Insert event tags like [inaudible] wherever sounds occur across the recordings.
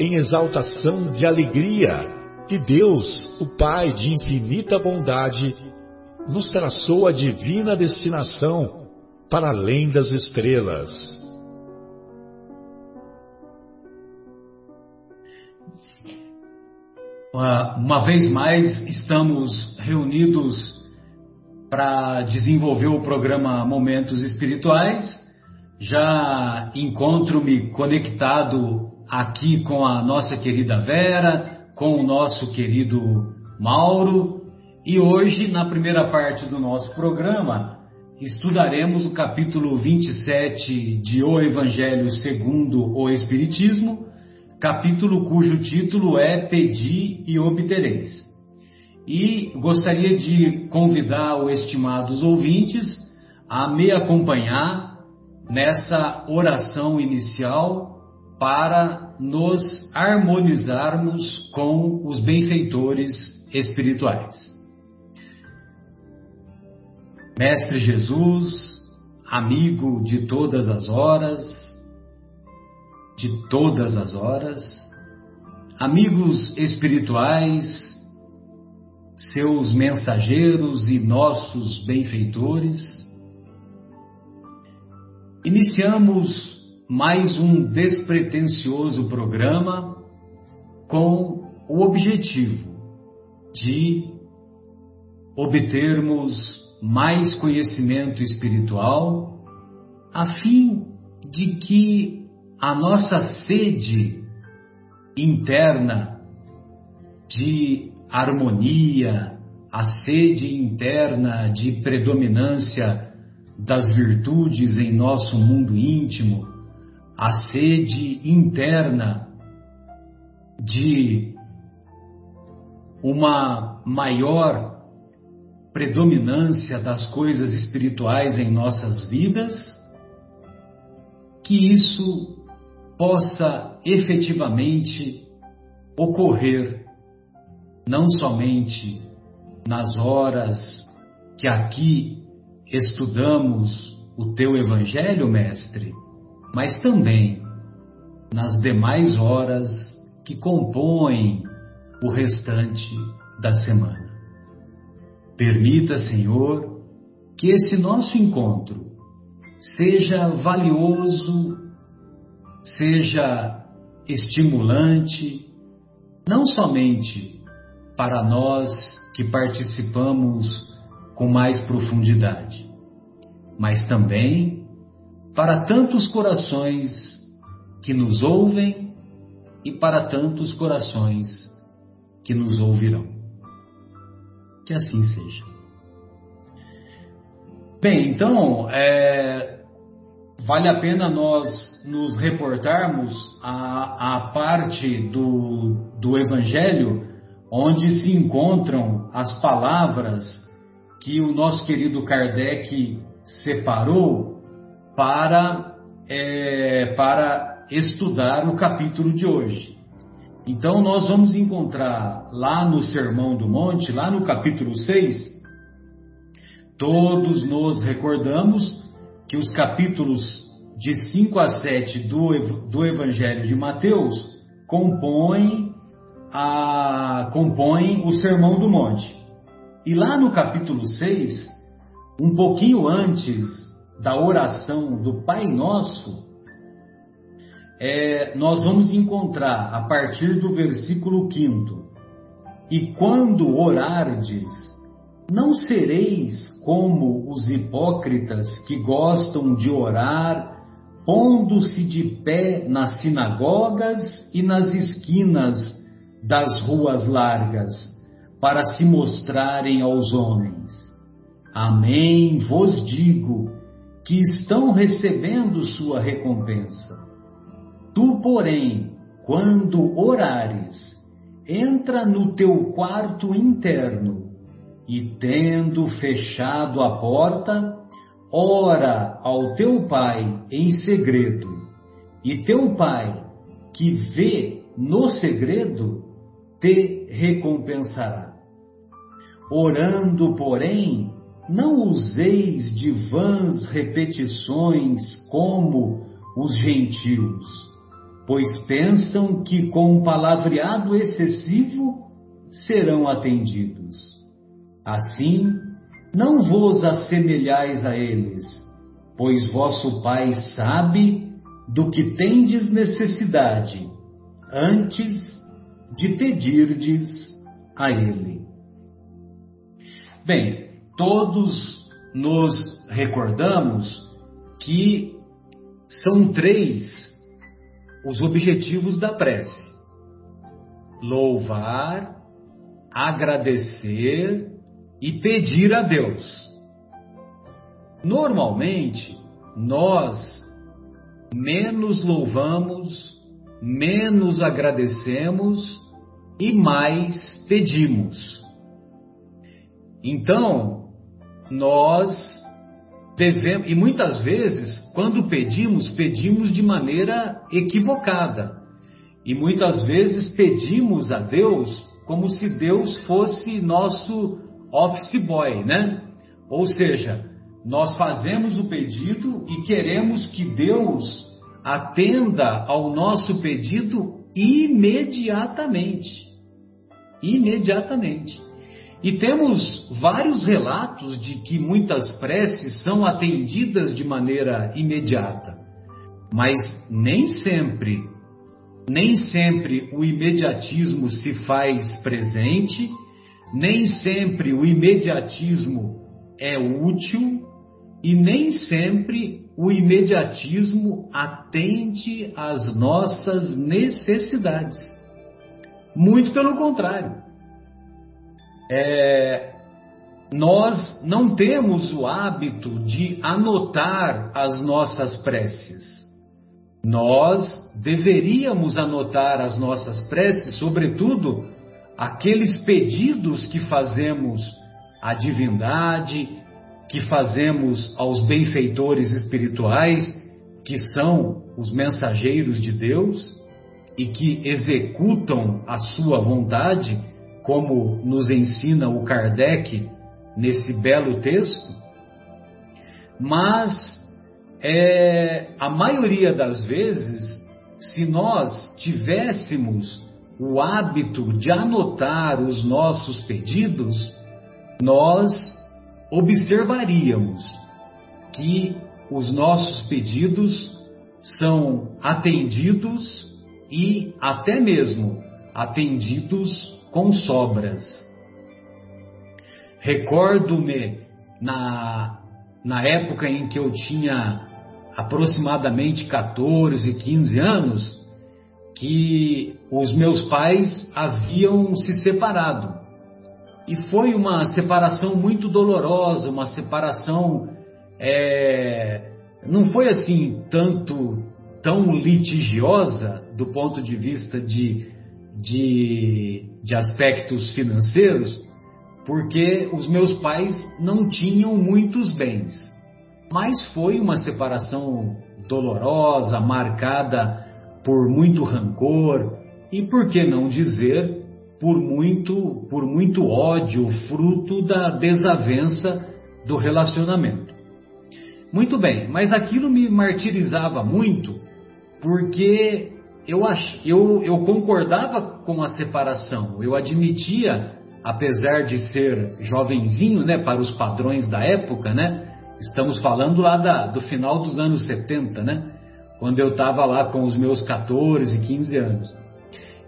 em exaltação de alegria que Deus, o Pai de infinita bondade, nos traçou a divina destinação para além das estrelas. Uma vez mais, estamos reunidos para desenvolver o programa Momentos Espirituais. Já encontro-me conectado aqui com a nossa querida Vera, com o nosso querido Mauro, e hoje, na primeira parte do nosso programa, estudaremos o capítulo 27 de O Evangelho segundo o Espiritismo, capítulo cujo título é Pedi e Obtereis. E gostaria de convidar os estimados ouvintes a me acompanhar nessa oração inicial para nos harmonizarmos com os benfeitores espirituais. Mestre Jesus, amigo de todas as horas, de todas as horas, amigos espirituais, seus mensageiros e nossos benfeitores, iniciamos mais um despretensioso programa com o objetivo de obtermos mais conhecimento espiritual, a fim de que a nossa sede interna de harmonia, a sede interna de predominância das virtudes em nosso mundo íntimo, a sede interna de uma maior predominância das coisas espirituais em nossas vidas, que isso possa efetivamente ocorrer não somente nas horas que aqui estudamos o teu Evangelho, Mestre, mas também nas demais horas que compõem o restante da semana. Permita, Senhor, que esse nosso encontro seja valioso, seja estimulante, não somente para nós que participamos com mais profundidade, mas também para tantos corações que nos ouvem e para tantos corações que nos ouvirão. Que assim seja. Bem, então, é, vale a pena nós nos reportarmos à, à parte do, do Evangelho onde se encontram as palavras que o nosso querido Kardec separou para, é, para estudar o capítulo de hoje. Então, nós vamos encontrar lá no Sermão do Monte, lá no capítulo 6, todos nos recordamos que os capítulos de 5 a 7 do, do Evangelho de Mateus compõem, a, compõem o Sermão do Monte. E lá no capítulo 6, um pouquinho antes da oração do Pai Nosso, é, nós vamos encontrar a partir do versículo 5: E quando orardes, não sereis como os hipócritas que gostam de orar, pondo-se de pé nas sinagogas e nas esquinas das ruas largas, para se mostrarem aos homens. Amém vos digo que estão recebendo sua recompensa. Tu, porém, quando orares, entra no teu quarto interno e, tendo fechado a porta, ora ao teu pai em segredo, e teu pai, que vê no segredo, te recompensará. Orando, porém, não useis de vãs repetições como os gentios pois pensam que com um palavreado excessivo serão atendidos. Assim, não vos assemelhais a eles, pois vosso Pai sabe do que tendes necessidade, antes de pedirdes a Ele. Bem, todos nos recordamos que são três os objetivos da prece: louvar, agradecer e pedir a Deus. Normalmente, nós menos louvamos, menos agradecemos e mais pedimos. Então, nós devemos, e muitas vezes, quando pedimos, pedimos de maneira equivocada. E muitas vezes pedimos a Deus como se Deus fosse nosso office boy, né? Ou seja, nós fazemos o pedido e queremos que Deus atenda ao nosso pedido imediatamente. Imediatamente. E temos vários relatos de que muitas preces são atendidas de maneira imediata. Mas nem sempre, nem sempre o imediatismo se faz presente, nem sempre o imediatismo é útil e nem sempre o imediatismo atende às nossas necessidades. Muito pelo contrário é, nós não temos o hábito de anotar as nossas preces. Nós deveríamos anotar as nossas preces, sobretudo aqueles pedidos que fazemos à divindade, que fazemos aos benfeitores espirituais, que são os mensageiros de Deus e que executam a sua vontade como nos ensina o Kardec nesse belo texto, mas é, a maioria das vezes, se nós tivéssemos o hábito de anotar os nossos pedidos, nós observaríamos que os nossos pedidos são atendidos e até mesmo atendidos com sobras. Recordo-me na, na época em que eu tinha aproximadamente 14, 15 anos, que os meus pais haviam se separado. E foi uma separação muito dolorosa, uma separação. É, não foi assim tanto tão litigiosa do ponto de vista de de, de aspectos financeiros, porque os meus pais não tinham muitos bens. Mas foi uma separação dolorosa, marcada por muito rancor e, por que não dizer, por muito, por muito ódio, fruto da desavença do relacionamento. Muito bem, mas aquilo me martirizava muito porque eu, ach, eu, eu concordava com a separação, eu admitia, apesar de ser jovenzinho, né, para os padrões da época, né, estamos falando lá da, do final dos anos 70, né, quando eu estava lá com os meus 14, 15 anos.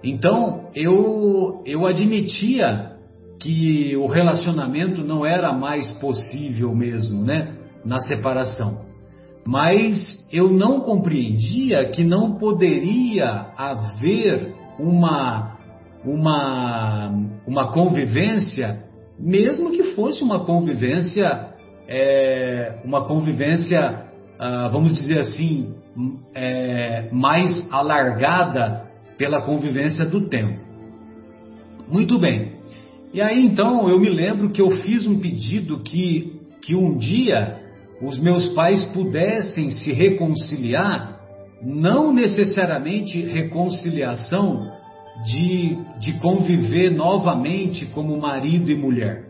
Então eu, eu admitia que o relacionamento não era mais possível mesmo, né? Na separação. Mas eu não compreendia que não poderia haver uma, uma, uma convivência, mesmo que fosse uma convivência, é, uma convivência, ah, vamos dizer assim, é, mais alargada pela convivência do tempo. Muito bem. E aí então eu me lembro que eu fiz um pedido que, que um dia os meus pais pudessem se reconciliar, não necessariamente reconciliação de, de conviver novamente como marido e mulher.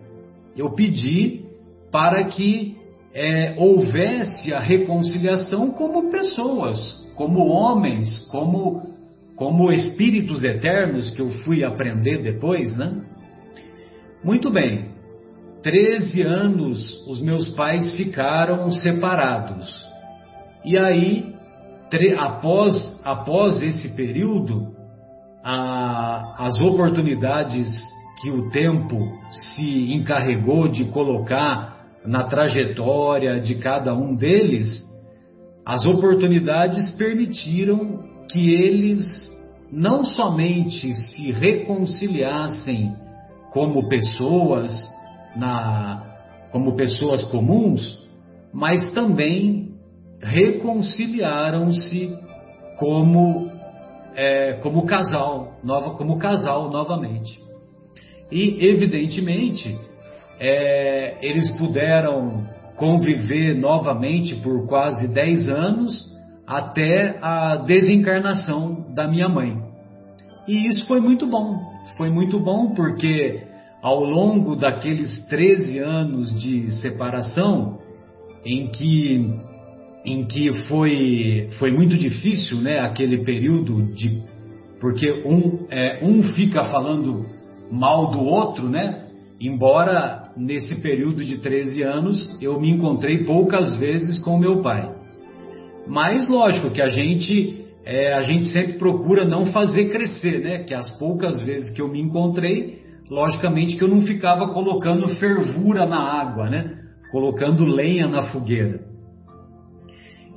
Eu pedi para que é, houvesse a reconciliação como pessoas, como homens, como, como espíritos eternos que eu fui aprender depois, né? Muito bem, 13 anos os meus pais ficaram separados. E aí, após, após esse período, a, as oportunidades que o tempo se encarregou de colocar na trajetória de cada um deles, as oportunidades permitiram que eles não somente se reconciliassem como pessoas, na, como pessoas comuns, mas também reconciliaram-se como, é, como casal, nova, como casal novamente. E, evidentemente, é, eles puderam conviver novamente por quase 10 anos até a desencarnação da minha mãe. E isso foi muito bom. Foi muito bom porque ao longo daqueles 13 anos de separação, em que, em que foi, foi muito difícil né, aquele período de. Porque um, é, um fica falando mal do outro, né? Embora nesse período de 13 anos, eu me encontrei poucas vezes com meu pai. Mas lógico que a gente é, a gente sempre procura não fazer crescer, né? Que as poucas vezes que eu me encontrei, logicamente que eu não ficava colocando fervura na água, né? Colocando lenha na fogueira.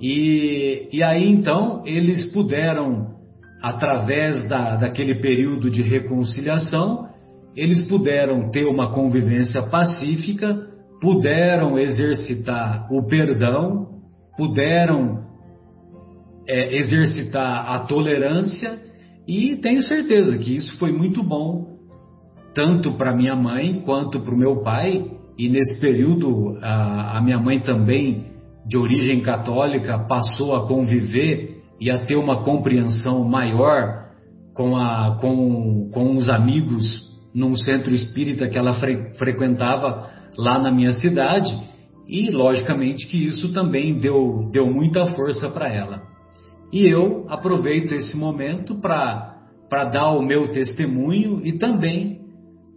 E, e aí então eles puderam, através da, daquele período de reconciliação, eles puderam ter uma convivência pacífica, puderam exercitar o perdão, puderam é, exercitar a tolerância e tenho certeza que isso foi muito bom, tanto para minha mãe quanto para o meu pai. E nesse período, a, a minha mãe também, de origem católica, passou a conviver e a ter uma compreensão maior com, a, com, com os amigos num centro espírita que ela fre frequentava lá na minha cidade e logicamente que isso também deu, deu muita força para ela. E eu aproveito esse momento para dar o meu testemunho e também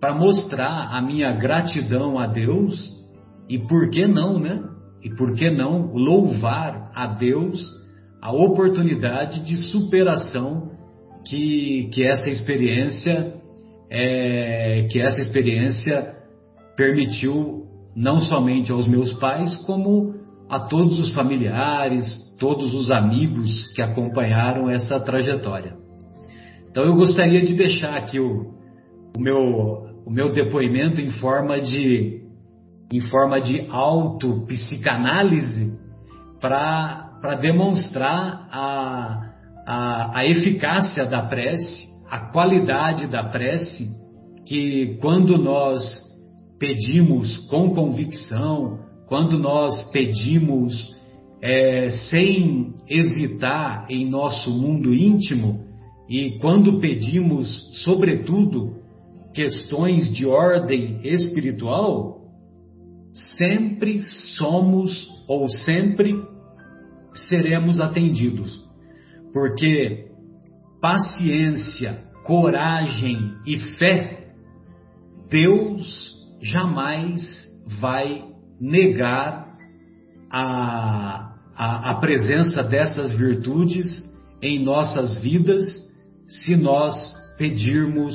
para mostrar a minha gratidão a Deus e por que não, né? E por que não louvar a Deus a oportunidade de superação que, que essa experiência é, que essa experiência permitiu não somente aos meus pais, como a todos os familiares, todos os amigos que acompanharam essa trajetória. Então eu gostaria de deixar aqui o, o meu, o meu depoimento em forma de, em forma de auto-psicanálise para demonstrar a, a, a eficácia da prece a qualidade da prece, que quando nós pedimos com convicção, quando nós pedimos é, sem hesitar em nosso mundo íntimo, e quando pedimos, sobretudo, questões de ordem espiritual, sempre somos ou sempre seremos atendidos. Porque paciência, coragem e fé, Deus jamais vai negar a, a, a presença dessas virtudes em nossas vidas se nós pedirmos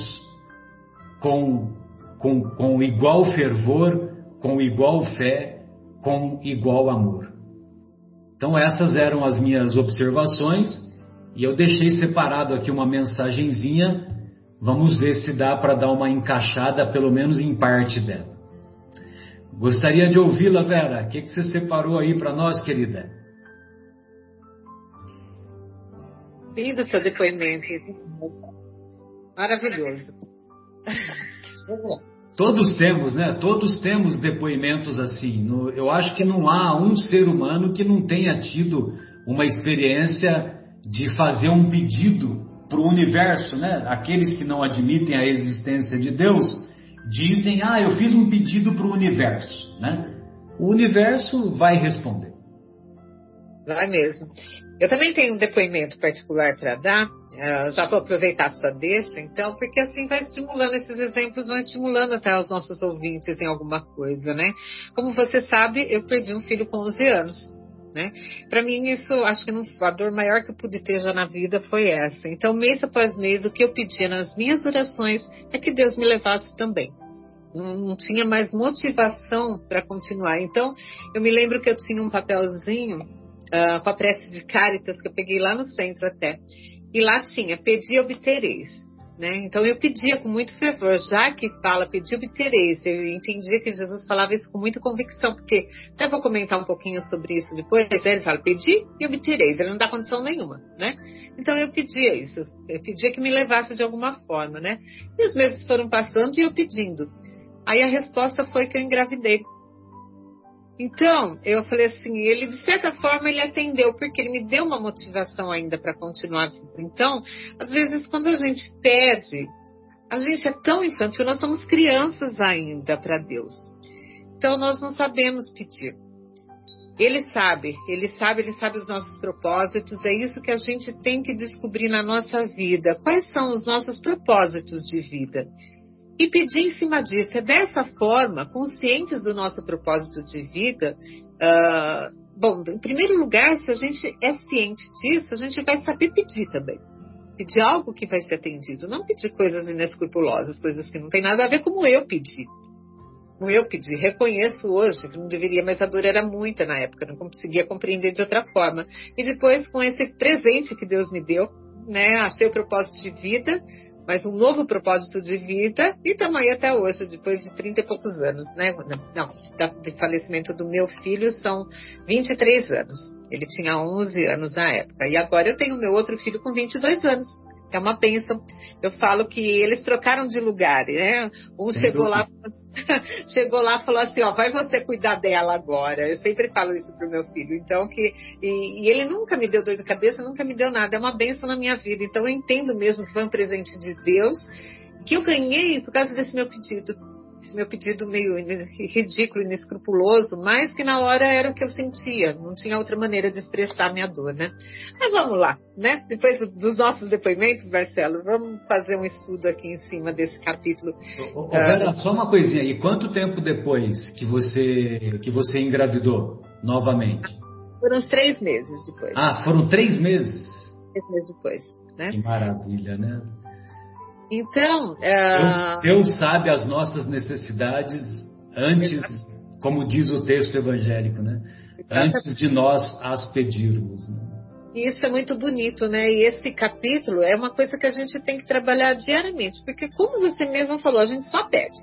com, com, com igual fervor, com igual fé, com igual amor. Então, essas eram as minhas observações e eu deixei separado aqui uma mensagenzinha. Vamos ver se dá para dar uma encaixada, pelo menos em parte dela. Gostaria de ouvi-la, Vera. O que, que você separou aí para nós, querida? Lindo seu depoimento. Maravilhoso. [laughs] Todos temos, né? Todos temos depoimentos assim. eu acho que não há um ser humano que não tenha tido uma experiência de fazer um pedido para o universo, né? Aqueles que não admitem a existência de Deus dizem: Ah, eu fiz um pedido para o universo, né? O universo vai responder. Vai mesmo. Eu também tenho um depoimento particular para dar. Já vou aproveitar sua deixa, então, porque assim vai estimulando esses exemplos, vão estimulando até os nossos ouvintes em alguma coisa, né? Como você sabe, eu perdi um filho com 11 anos. Né? Para mim, isso, acho que não, a dor maior que eu pude ter já na vida foi essa. Então, mês após mês, o que eu pedia nas minhas orações é que Deus me levasse também. Não, não tinha mais motivação para continuar. Então, eu me lembro que eu tinha um papelzinho uh, com a prece de Caritas, que eu peguei lá no centro até. E lá tinha, pedi obtereis. Né? Então eu pedia com muito fervor, já que fala pedi obtereis, eu entendia que Jesus falava isso com muita convicção, porque até vou comentar um pouquinho sobre isso depois, né? ele fala pedi e obtereis, ele não dá condição nenhuma, né? Então eu pedia isso, eu pedia que me levasse de alguma forma, né? E os meses foram passando e eu pedindo. Aí a resposta foi que eu engravidei. Então, eu falei assim, ele de certa forma ele atendeu, porque ele me deu uma motivação ainda para continuar vida. Então, às vezes quando a gente pede, a gente é tão infantil, nós somos crianças ainda para Deus. Então nós não sabemos pedir. Ele sabe, ele sabe, ele sabe os nossos propósitos, é isso que a gente tem que descobrir na nossa vida. Quais são os nossos propósitos de vida? E pedir em cima disso. É dessa forma, conscientes do nosso propósito de vida, uh, bom, em primeiro lugar, se a gente é ciente disso, a gente vai saber pedir também. Pedir algo que vai ser atendido, não pedir coisas inescrupulosas, coisas que não tem nada a ver como eu pedi. Como eu pedi, reconheço hoje que não deveria, mas a dor era muita na época, não conseguia compreender de outra forma. E depois, com esse presente que Deus me deu, né, achei o propósito de vida, mas um novo propósito de vida e estamos aí até hoje, depois de 30 e poucos anos, né? Não, de falecimento do meu filho são 23 anos. Ele tinha 11 anos na época. E agora eu tenho meu outro filho com 22 anos é uma bênção. Eu falo que eles trocaram de lugar, né? Um Sem chegou dúvida. lá, [laughs] chegou lá e falou assim, ó, vai você cuidar dela agora. Eu sempre falo isso pro meu filho. Então que e, e, ele nunca me deu dor de cabeça, nunca me deu nada. É uma bênção na minha vida. Então eu entendo mesmo que foi um presente de Deus que eu ganhei por causa desse meu pedido esse meu pedido meio ridículo, inescrupuloso, mas que na hora era o que eu sentia, não tinha outra maneira de expressar minha dor, né? Mas vamos lá, né? Depois dos nossos depoimentos, Marcelo, vamos fazer um estudo aqui em cima desse capítulo. Ô, uh, só uma coisinha, e quanto tempo depois que você, que você engravidou novamente? Foram uns três meses depois. Ah, foram três meses? Três meses depois, né? Que maravilha, né? Então. Uh... Deus, sabe as nossas necessidades antes, como diz o texto evangélico, né? Antes de nós as pedirmos. Né? Isso é muito bonito, né? E esse capítulo é uma coisa que a gente tem que trabalhar diariamente, porque como você mesmo falou, a gente só pede.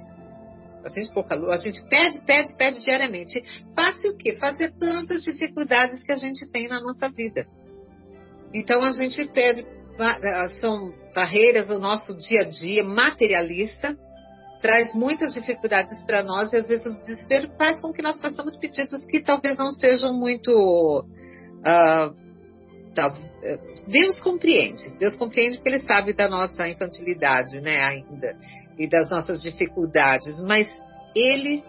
A gente pouca a gente pede, pede, pede diariamente. Faça o quê? Fazer tantas dificuldades que a gente tem na nossa vida. Então a gente pede são barreiras do nosso dia a dia materialista, traz muitas dificuldades para nós e às vezes o desespero faz com que nós façamos pedidos que talvez não sejam muito. Uh, Deus compreende, Deus compreende porque Ele sabe da nossa infantilidade, né, ainda, e das nossas dificuldades, mas Ele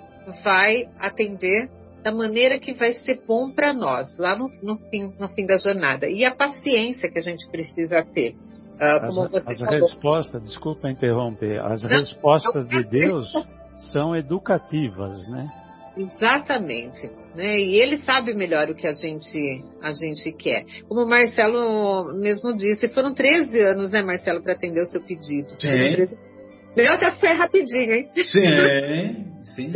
vai atender da maneira que vai ser bom para nós, lá no, no, fim, no fim da jornada. E a paciência que a gente precisa ter. Uh, como as, você as respostas, desculpa interromper, as não, respostas não, de Deus são educativas, né? Exatamente. Né? E ele sabe melhor o que a gente, a gente quer. Como o Marcelo mesmo disse, foram 13 anos, né, Marcelo, para atender o seu pedido. Sim. Meu até foi rapidinho, hein? Sim, [laughs] sim.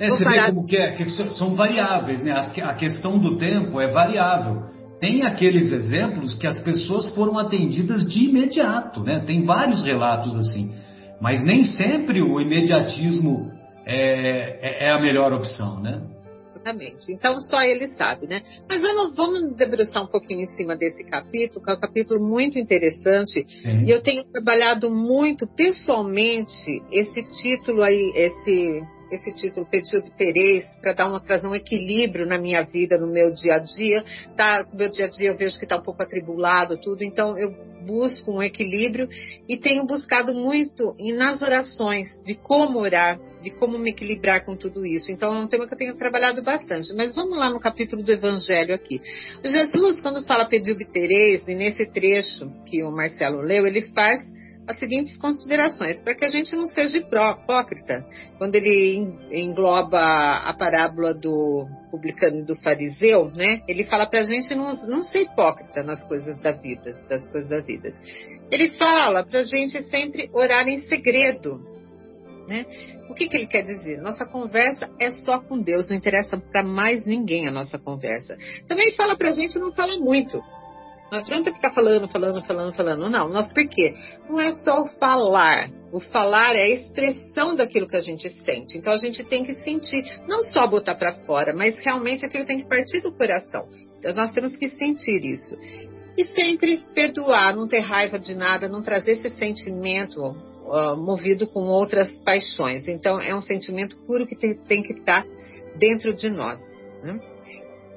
É, você vê como que é, que são variáveis, né? A questão do tempo é variável. Tem aqueles exemplos que as pessoas foram atendidas de imediato, né? Tem vários relatos assim. Mas nem sempre o imediatismo é, é, é a melhor opção, né? Exatamente. Então só ele sabe, né? Mas vamos, vamos debruçar um pouquinho em cima desse capítulo, que é um capítulo muito interessante. Sim. E eu tenho trabalhado muito pessoalmente esse título aí, esse esse título Pediu Tereis para dar uma trazer um equilíbrio na minha vida, no meu dia a dia. Tá, meu dia a dia eu vejo que está um pouco atribulado tudo, então eu busco um equilíbrio e tenho buscado muito nas orações de como orar, de como me equilibrar com tudo isso. Então é um tema que eu tenho trabalhado bastante. Mas vamos lá no capítulo do Evangelho aqui. Jesus, quando fala Pediu Tereis, e nesse trecho que o Marcelo leu, ele faz as seguintes considerações, para que a gente não seja hipócrita. Quando ele engloba a parábola do publicano e do fariseu, né? Ele fala para a gente não, não ser hipócrita nas coisas da vida, das coisas da vida. Ele fala para a gente sempre orar em segredo, né? O que, que ele quer dizer? Nossa conversa é só com Deus, não interessa para mais ninguém a nossa conversa. Também fala para a gente não falar muito. Não adianta ficar falando, falando, falando, falando. Não, nós por quê? Não é só o falar. O falar é a expressão daquilo que a gente sente. Então a gente tem que sentir, não só botar para fora, mas realmente aquilo tem que partir do coração. Então nós temos que sentir isso. E sempre perdoar, não ter raiva de nada, não trazer esse sentimento uh, movido com outras paixões. Então é um sentimento puro que tem, tem que estar tá dentro de nós. Né?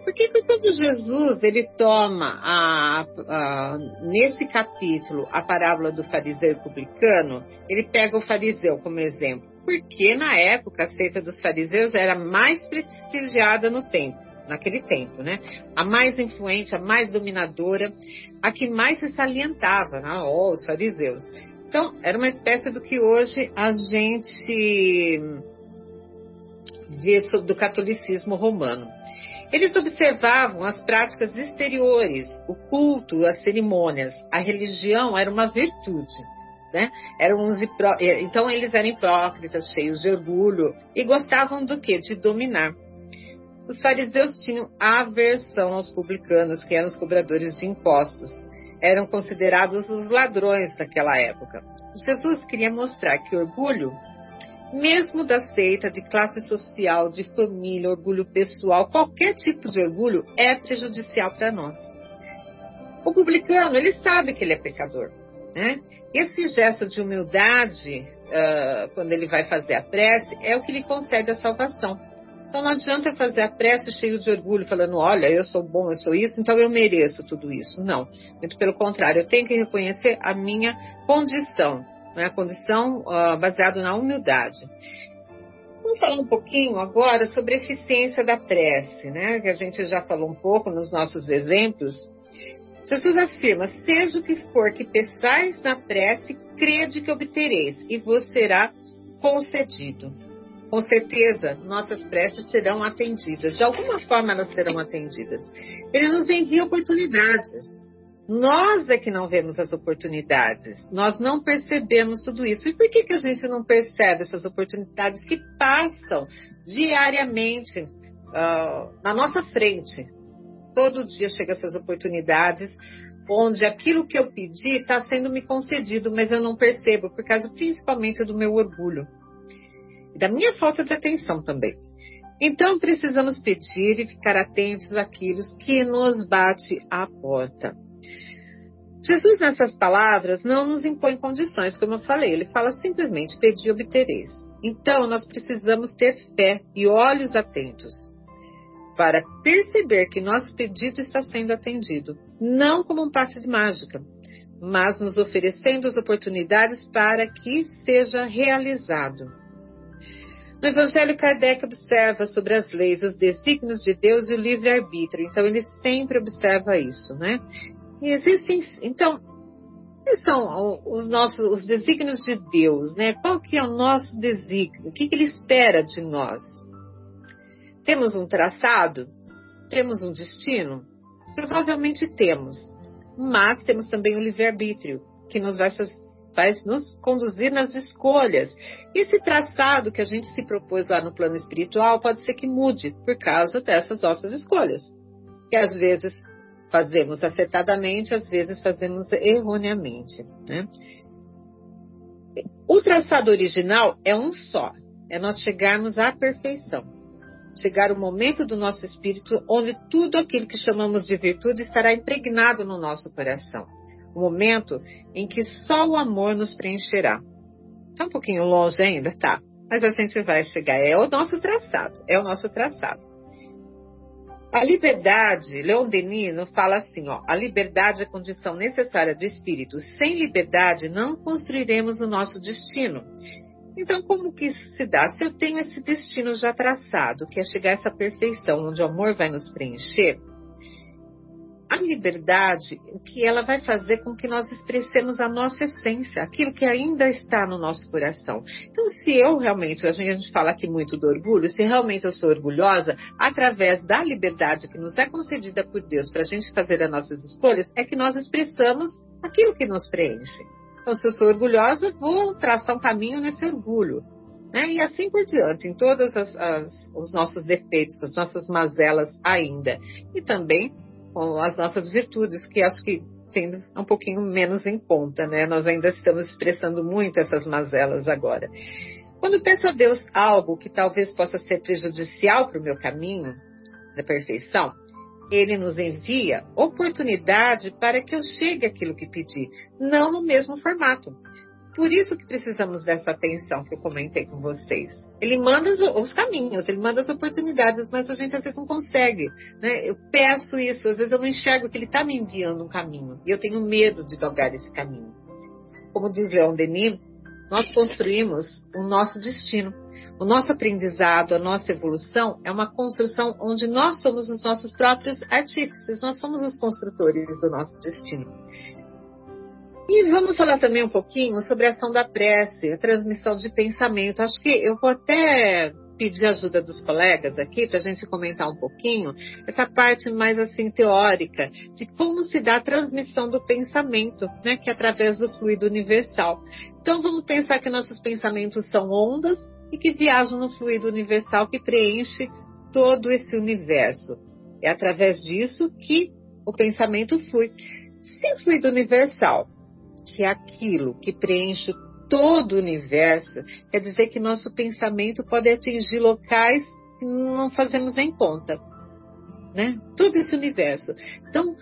Porque quando Jesus ele toma a, a, nesse capítulo a parábola do fariseu publicano, ele pega o fariseu como exemplo. Porque na época a seita dos fariseus era mais prestigiada no tempo, naquele tempo, né? A mais influente, a mais dominadora, a que mais se salientava, né? oh, os fariseus. Então, era uma espécie do que hoje a gente vê sobre do catolicismo romano. Eles observavam as práticas exteriores, o culto, as cerimônias. A religião era uma virtude. Né? Eram uns eh, Então eles eram hipócritas, cheios de orgulho e gostavam do que? De dominar. Os fariseus tinham aversão aos publicanos, que eram os cobradores de impostos. Eram considerados os ladrões daquela época. Jesus queria mostrar que orgulho mesmo da seita, de classe social, de família, orgulho pessoal, qualquer tipo de orgulho é prejudicial para nós. O publicano, ele sabe que ele é pecador. Né? Esse gesto de humildade, uh, quando ele vai fazer a prece, é o que lhe concede a salvação. Então não adianta fazer a prece cheio de orgulho, falando, olha, eu sou bom, eu sou isso, então eu mereço tudo isso. Não. Muito pelo contrário, eu tenho que reconhecer a minha condição né, condição uh, baseada na humildade. Vamos falar um pouquinho agora sobre a eficiência da prece, né, que a gente já falou um pouco nos nossos exemplos. Jesus afirma: Seja o que for que peçais na prece, crede que obtereis, e vos será concedido. Com certeza, nossas preces serão atendidas. De alguma forma, elas serão atendidas. Ele nos envia oportunidades. Nós é que não vemos as oportunidades, nós não percebemos tudo isso. E por que, que a gente não percebe essas oportunidades que passam diariamente uh, na nossa frente? Todo dia chegam essas oportunidades onde aquilo que eu pedi está sendo me concedido, mas eu não percebo, por causa principalmente do meu orgulho e da minha falta de atenção também. Então precisamos pedir e ficar atentos àquilo que nos bate à porta. Jesus, nessas palavras, não nos impõe condições, como eu falei, ele fala simplesmente: pedi e obtereis. Então, nós precisamos ter fé e olhos atentos para perceber que nosso pedido está sendo atendido, não como um passe de mágica, mas nos oferecendo as oportunidades para que seja realizado. No Evangelho, Kardec observa sobre as leis, os desígnios de Deus e o livre-arbítrio. Então, ele sempre observa isso, né? E existem, então, quais são os nossos os desígnios de Deus, né? Qual que é o nosso desígnio? O que, que ele espera de nós? Temos um traçado? Temos um destino? Provavelmente temos, mas temos também o livre-arbítrio, que nos vai, vai nos conduzir nas escolhas. Esse traçado que a gente se propôs lá no plano espiritual pode ser que mude por causa dessas nossas escolhas. Que às vezes fazemos acertadamente, às vezes fazemos erroneamente. Né? O traçado original é um só, é nós chegarmos à perfeição. Chegar o momento do nosso espírito onde tudo aquilo que chamamos de virtude estará impregnado no nosso coração. O momento em que só o amor nos preencherá. Está um pouquinho longe ainda, tá? Mas a gente vai chegar. É o nosso traçado, é o nosso traçado. A liberdade, Leon Denis fala assim, ó, a liberdade é condição necessária do espírito. Sem liberdade não construiremos o nosso destino. Então, como que isso se dá? Se eu tenho esse destino já traçado, que é chegar a essa perfeição, onde o amor vai nos preencher, a liberdade, o que ela vai fazer com que nós expressemos a nossa essência, aquilo que ainda está no nosso coração. Então, se eu realmente, a gente fala aqui muito do orgulho, se realmente eu sou orgulhosa, através da liberdade que nos é concedida por Deus para a gente fazer as nossas escolhas, é que nós expressamos aquilo que nos preenche. Então, se eu sou orgulhosa, vou traçar um caminho nesse orgulho. Né? E assim por diante, em todos os nossos defeitos, as nossas mazelas ainda. E também com as nossas virtudes, que acho que tendo um pouquinho menos em conta, né? Nós ainda estamos expressando muito essas mazelas agora. Quando peço a Deus algo que talvez possa ser prejudicial para o meu caminho da perfeição, Ele nos envia oportunidade para que eu chegue àquilo que pedi, não no mesmo formato. Por isso que precisamos dessa atenção que eu comentei com vocês. Ele manda os, os, caminhos, ele manda as oportunidades, mas a gente às vezes não consegue. Né? Eu peço isso, às vezes eu não enxergo que ele está me enviando um caminho e eu tenho medo de galgar esse caminho. Como diz Leon Denis, nós construímos o nosso destino. O nosso aprendizado, a nossa evolução é uma construção onde nós somos os nossos próprios artífices, nós somos os construtores do nosso destino. E vamos falar também um pouquinho sobre a ação da prece, a transmissão de pensamento. Acho que eu vou até pedir ajuda dos colegas aqui para a gente comentar um pouquinho essa parte mais assim teórica de como se dá a transmissão do pensamento, né, que é através do fluido universal. Então vamos pensar que nossos pensamentos são ondas e que viajam no fluido universal que preenche todo esse universo. É através disso que o pensamento flui. Se o fluido universal que é aquilo que preenche todo o universo, quer dizer que nosso pensamento pode atingir locais que não fazemos em conta. Né? Todo esse universo. Então,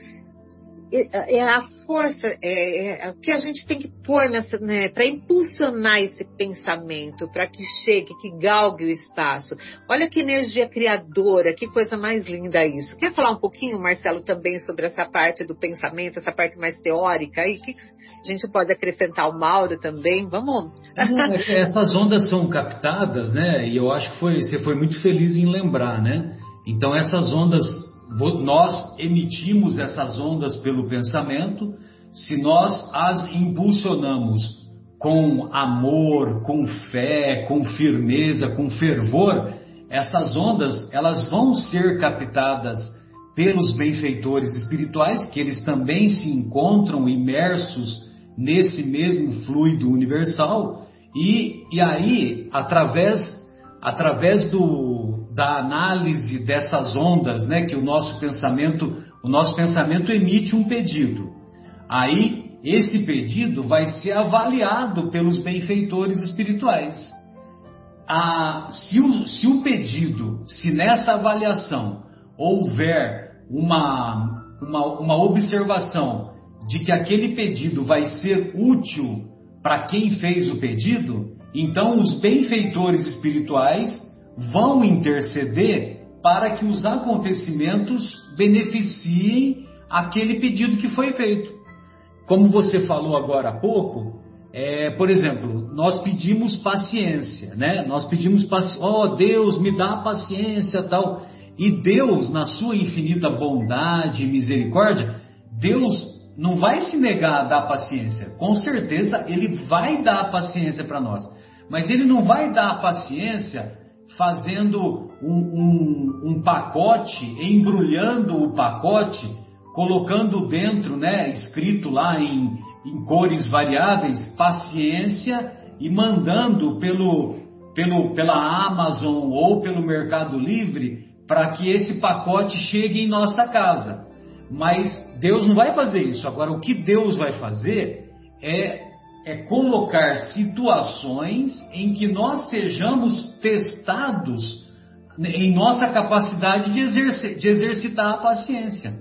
é, é a força, é, é, o que a gente tem que pôr nessa, né, para impulsionar esse pensamento, para que chegue, que galgue o espaço. Olha que energia criadora, que coisa mais linda isso. Quer falar um pouquinho, Marcelo, também sobre essa parte do pensamento, essa parte mais teórica? E que a gente pode acrescentar o Mauro também. Vamos. É [laughs] essas ondas são captadas, né? E eu acho que foi, você foi muito feliz em lembrar, né? Então essas ondas, nós emitimos essas ondas pelo pensamento. Se nós as impulsionamos com amor, com fé, com firmeza, com fervor, essas ondas elas vão ser captadas pelos benfeitores espirituais, que eles também se encontram imersos nesse mesmo fluido universal e, e aí, através, através do, da análise dessas ondas, né, que o nosso pensamento, o nosso pensamento emite um pedido. Aí, esse pedido vai ser avaliado pelos benfeitores espirituais. Ah, se, o, se o pedido, se nessa avaliação houver uma, uma, uma observação de que aquele pedido vai ser útil para quem fez o pedido, então os benfeitores espirituais vão interceder para que os acontecimentos beneficiem aquele pedido que foi feito. Como você falou agora há pouco, é, por exemplo, nós pedimos paciência, né? Nós pedimos paciência, oh Deus, me dá paciência, tal. E Deus, na sua infinita bondade e misericórdia, Deus não vai se negar a dar paciência. Com certeza ele vai dar paciência para nós. Mas ele não vai dar paciência fazendo um, um, um pacote, embrulhando o pacote, colocando dentro, né, escrito lá em, em cores variáveis, paciência, e mandando pelo, pelo, pela Amazon ou pelo Mercado Livre para que esse pacote chegue em nossa casa. Mas Deus não vai fazer isso. Agora, o que Deus vai fazer é, é colocar situações em que nós sejamos testados em nossa capacidade de, exercer, de exercitar a paciência.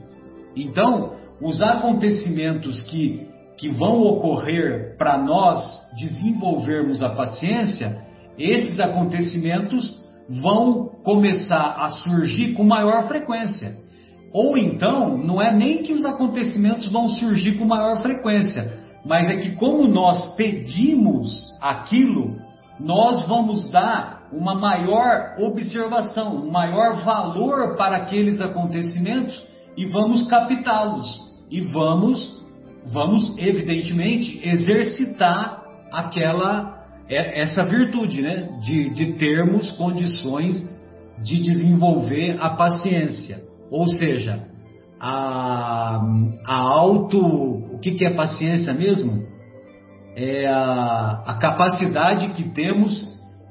Então, os acontecimentos que, que vão ocorrer para nós desenvolvermos a paciência, esses acontecimentos vão começar a surgir com maior frequência. Ou então, não é nem que os acontecimentos vão surgir com maior frequência, mas é que como nós pedimos aquilo, nós vamos dar uma maior observação, um maior valor para aqueles acontecimentos e vamos captá-los. E vamos vamos evidentemente exercitar aquela é, essa virtude, né, de, de termos condições de desenvolver a paciência, ou seja, a, a auto, o que, que é paciência mesmo? É a, a capacidade que temos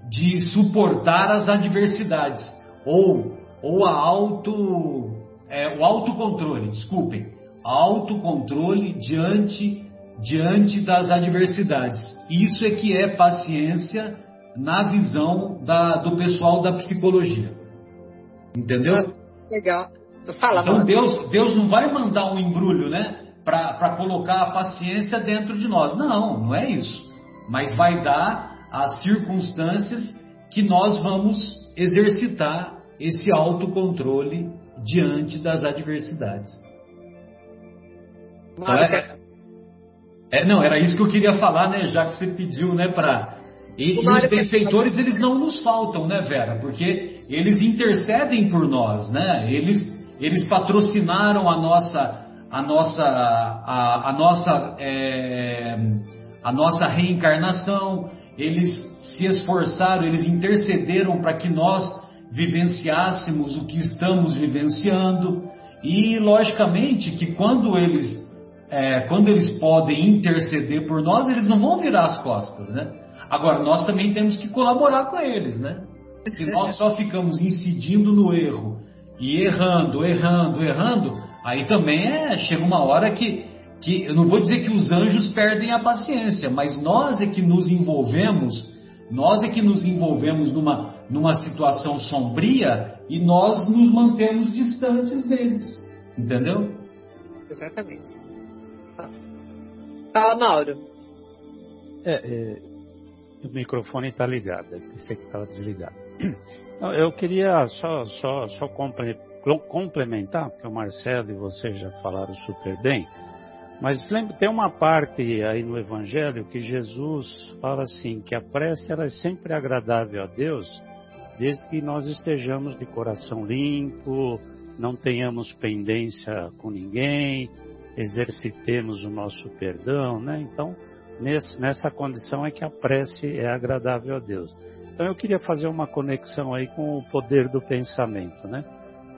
de suportar as adversidades ou, ou a auto, é, o autocontrole, desculpem, autocontrole diante, diante das adversidades. Isso é que é paciência na visão da, do pessoal da psicologia. Entendeu? Legal. Fala, então Deus, Deus não vai mandar um embrulho, né? Para colocar a paciência dentro de nós. Não, não é isso. Mas vai dar as circunstâncias que nós vamos exercitar esse autocontrole diante das adversidades. Então, é, é, não, era isso que eu queria falar, né? Já que você pediu, né, para e, e os benfeitores eles não nos faltam, né, Vera? Porque eles intercedem por nós, né? Eles eles patrocinaram a nossa a nossa a, a nossa é, a nossa reencarnação eles se esforçaram, eles intercederam para que nós vivenciássemos o que estamos vivenciando. E, logicamente, que quando eles, é, quando eles podem interceder por nós, eles não vão virar as costas, né? Agora, nós também temos que colaborar com eles, né? Se nós só ficamos incidindo no erro e errando, errando, errando, aí também é, chega uma hora que que eu não vou dizer que os anjos perdem a paciência, mas nós é que nos envolvemos, nós é que nos envolvemos numa, numa situação sombria e nós nos mantemos distantes deles. Entendeu? Exatamente. Fala, Mauro. É, é, o microfone está ligado, é pensei que estava desligado. Eu queria só, só, só complementar, porque o Marcelo e você já falaram super bem. Mas lembra, tem uma parte aí no Evangelho que Jesus fala assim, que a prece ela é sempre agradável a Deus, desde que nós estejamos de coração limpo, não tenhamos pendência com ninguém, exercitemos o nosso perdão, né? Então, nesse, nessa condição é que a prece é agradável a Deus. Então eu queria fazer uma conexão aí com o poder do pensamento, né?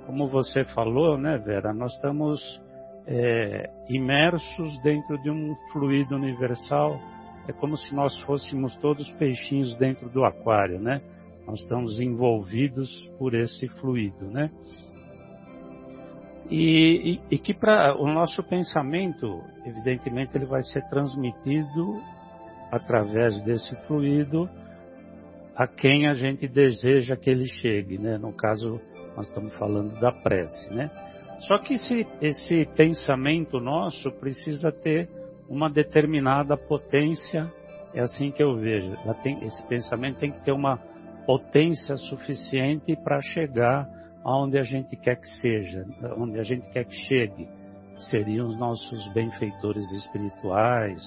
Como você falou, né, Vera, nós estamos é, imersos dentro de um fluido universal. É como se nós fôssemos todos peixinhos dentro do aquário, né? Nós estamos envolvidos por esse fluido, né? E, e, e que para o nosso pensamento, evidentemente, ele vai ser transmitido através desse fluido a quem a gente deseja que ele chegue, né? No caso, nós estamos falando da prece, né? Só que esse, esse pensamento nosso precisa ter uma determinada potência, é assim que eu vejo. Esse pensamento tem que ter uma potência suficiente para chegar aonde a gente quer que seja, onde a gente quer que chegue. Seriam os nossos benfeitores espirituais,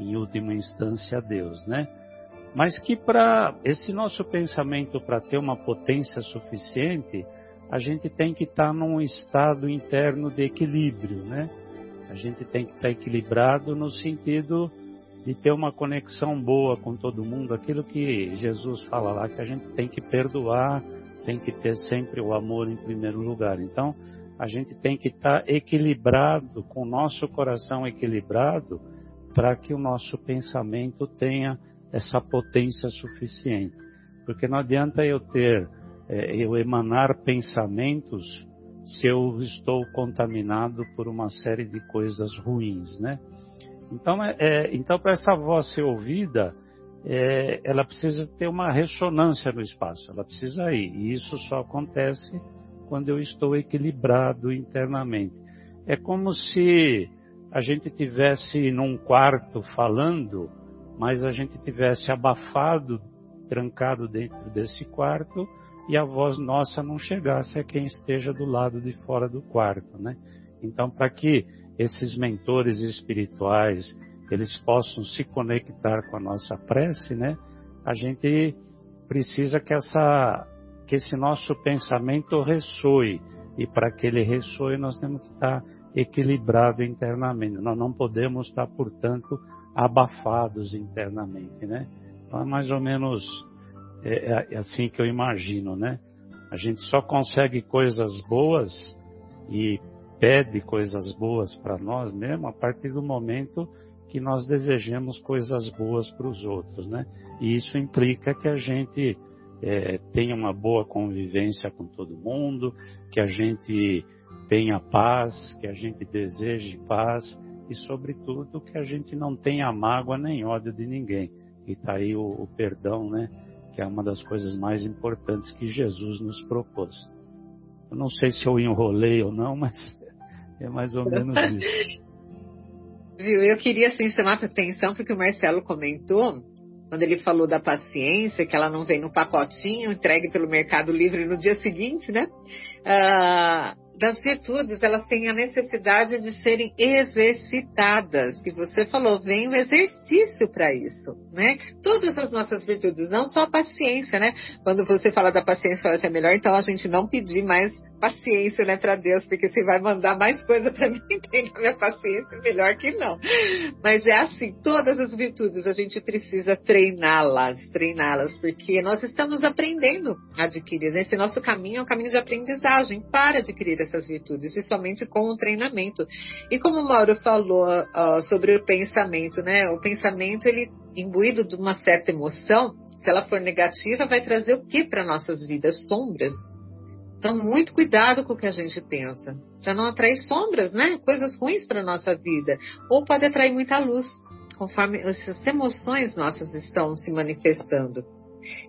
em última instância Deus, né? Mas que para esse nosso pensamento para ter uma potência suficiente, a gente tem que estar tá num estado interno de equilíbrio, né? A gente tem que estar tá equilibrado no sentido de ter uma conexão boa com todo mundo, aquilo que Jesus fala lá, que a gente tem que perdoar tem que ter sempre o amor em primeiro lugar. Então, a gente tem que estar equilibrado, com o nosso coração equilibrado, para que o nosso pensamento tenha essa potência suficiente. Porque não adianta eu ter, é, eu emanar pensamentos se eu estou contaminado por uma série de coisas ruins, né? Então, é, é então para essa voz ser ouvida, é, ela precisa ter uma ressonância no espaço, ela precisa ir. E isso só acontece quando eu estou equilibrado internamente. É como se a gente tivesse num quarto falando, mas a gente tivesse abafado, trancado dentro desse quarto e a voz nossa não chegasse a quem esteja do lado de fora do quarto, né? Então, para que esses mentores espirituais eles possam se conectar com a nossa prece, né? A gente precisa que essa que esse nosso pensamento ressoe e para que ele ressoe nós temos que estar equilibrado internamente. Nós não podemos estar, portanto, abafados internamente, né? Então é mais ou menos é, é assim que eu imagino, né? A gente só consegue coisas boas e pede coisas boas para nós mesmo a partir do momento que nós desejemos coisas boas para os outros, né? E isso implica que a gente é, tenha uma boa convivência com todo mundo, que a gente tenha paz, que a gente deseje paz e, sobretudo, que a gente não tenha mágoa nem ódio de ninguém. E está aí o, o perdão, né? Que é uma das coisas mais importantes que Jesus nos propôs. Eu não sei se eu enrolei ou não, [laughs] mas é mais ou menos isso. Viu? Eu queria assim chamar a atenção porque o Marcelo comentou quando ele falou da paciência, que ela não vem no pacotinho entregue pelo Mercado Livre no dia seguinte, né? Ah, das virtudes, elas têm a necessidade de serem exercitadas. Que você falou, vem o exercício para isso, né? Todas as nossas virtudes, não só a paciência, né? Quando você fala da paciência, fala assim, é melhor então a gente não pedir mais paciência, né, para Deus, porque se vai mandar mais coisa para [laughs] mim, tem a minha paciência, melhor que não. Mas é assim, todas as virtudes a gente precisa treiná-las, treiná-las, porque nós estamos aprendendo a adquirir. Esse nosso caminho é um caminho de aprendizagem para adquirir essas virtudes, e somente com o treinamento. E como o Mauro falou sobre o pensamento, né? O pensamento, ele imbuído de uma certa emoção, se ela for negativa, vai trazer o que para nossas vidas? Sombras. Então, muito cuidado com o que a gente pensa, para não atrair sombras, né? Coisas ruins para nossa vida, ou pode atrair muita luz, conforme essas emoções nossas estão se manifestando.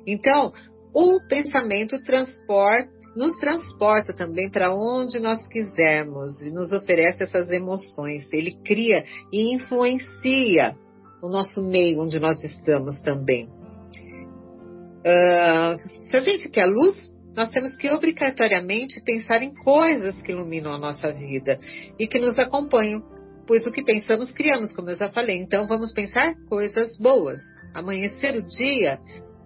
Então, o pensamento transporta, nos transporta também para onde nós quisermos e nos oferece essas emoções. Ele cria e influencia o nosso meio onde nós estamos também. Uh, se a gente quer luz, nós temos que obrigatoriamente pensar em coisas que iluminam a nossa vida e que nos acompanham, pois o que pensamos criamos, como eu já falei. Então vamos pensar coisas boas. Amanhecer o dia,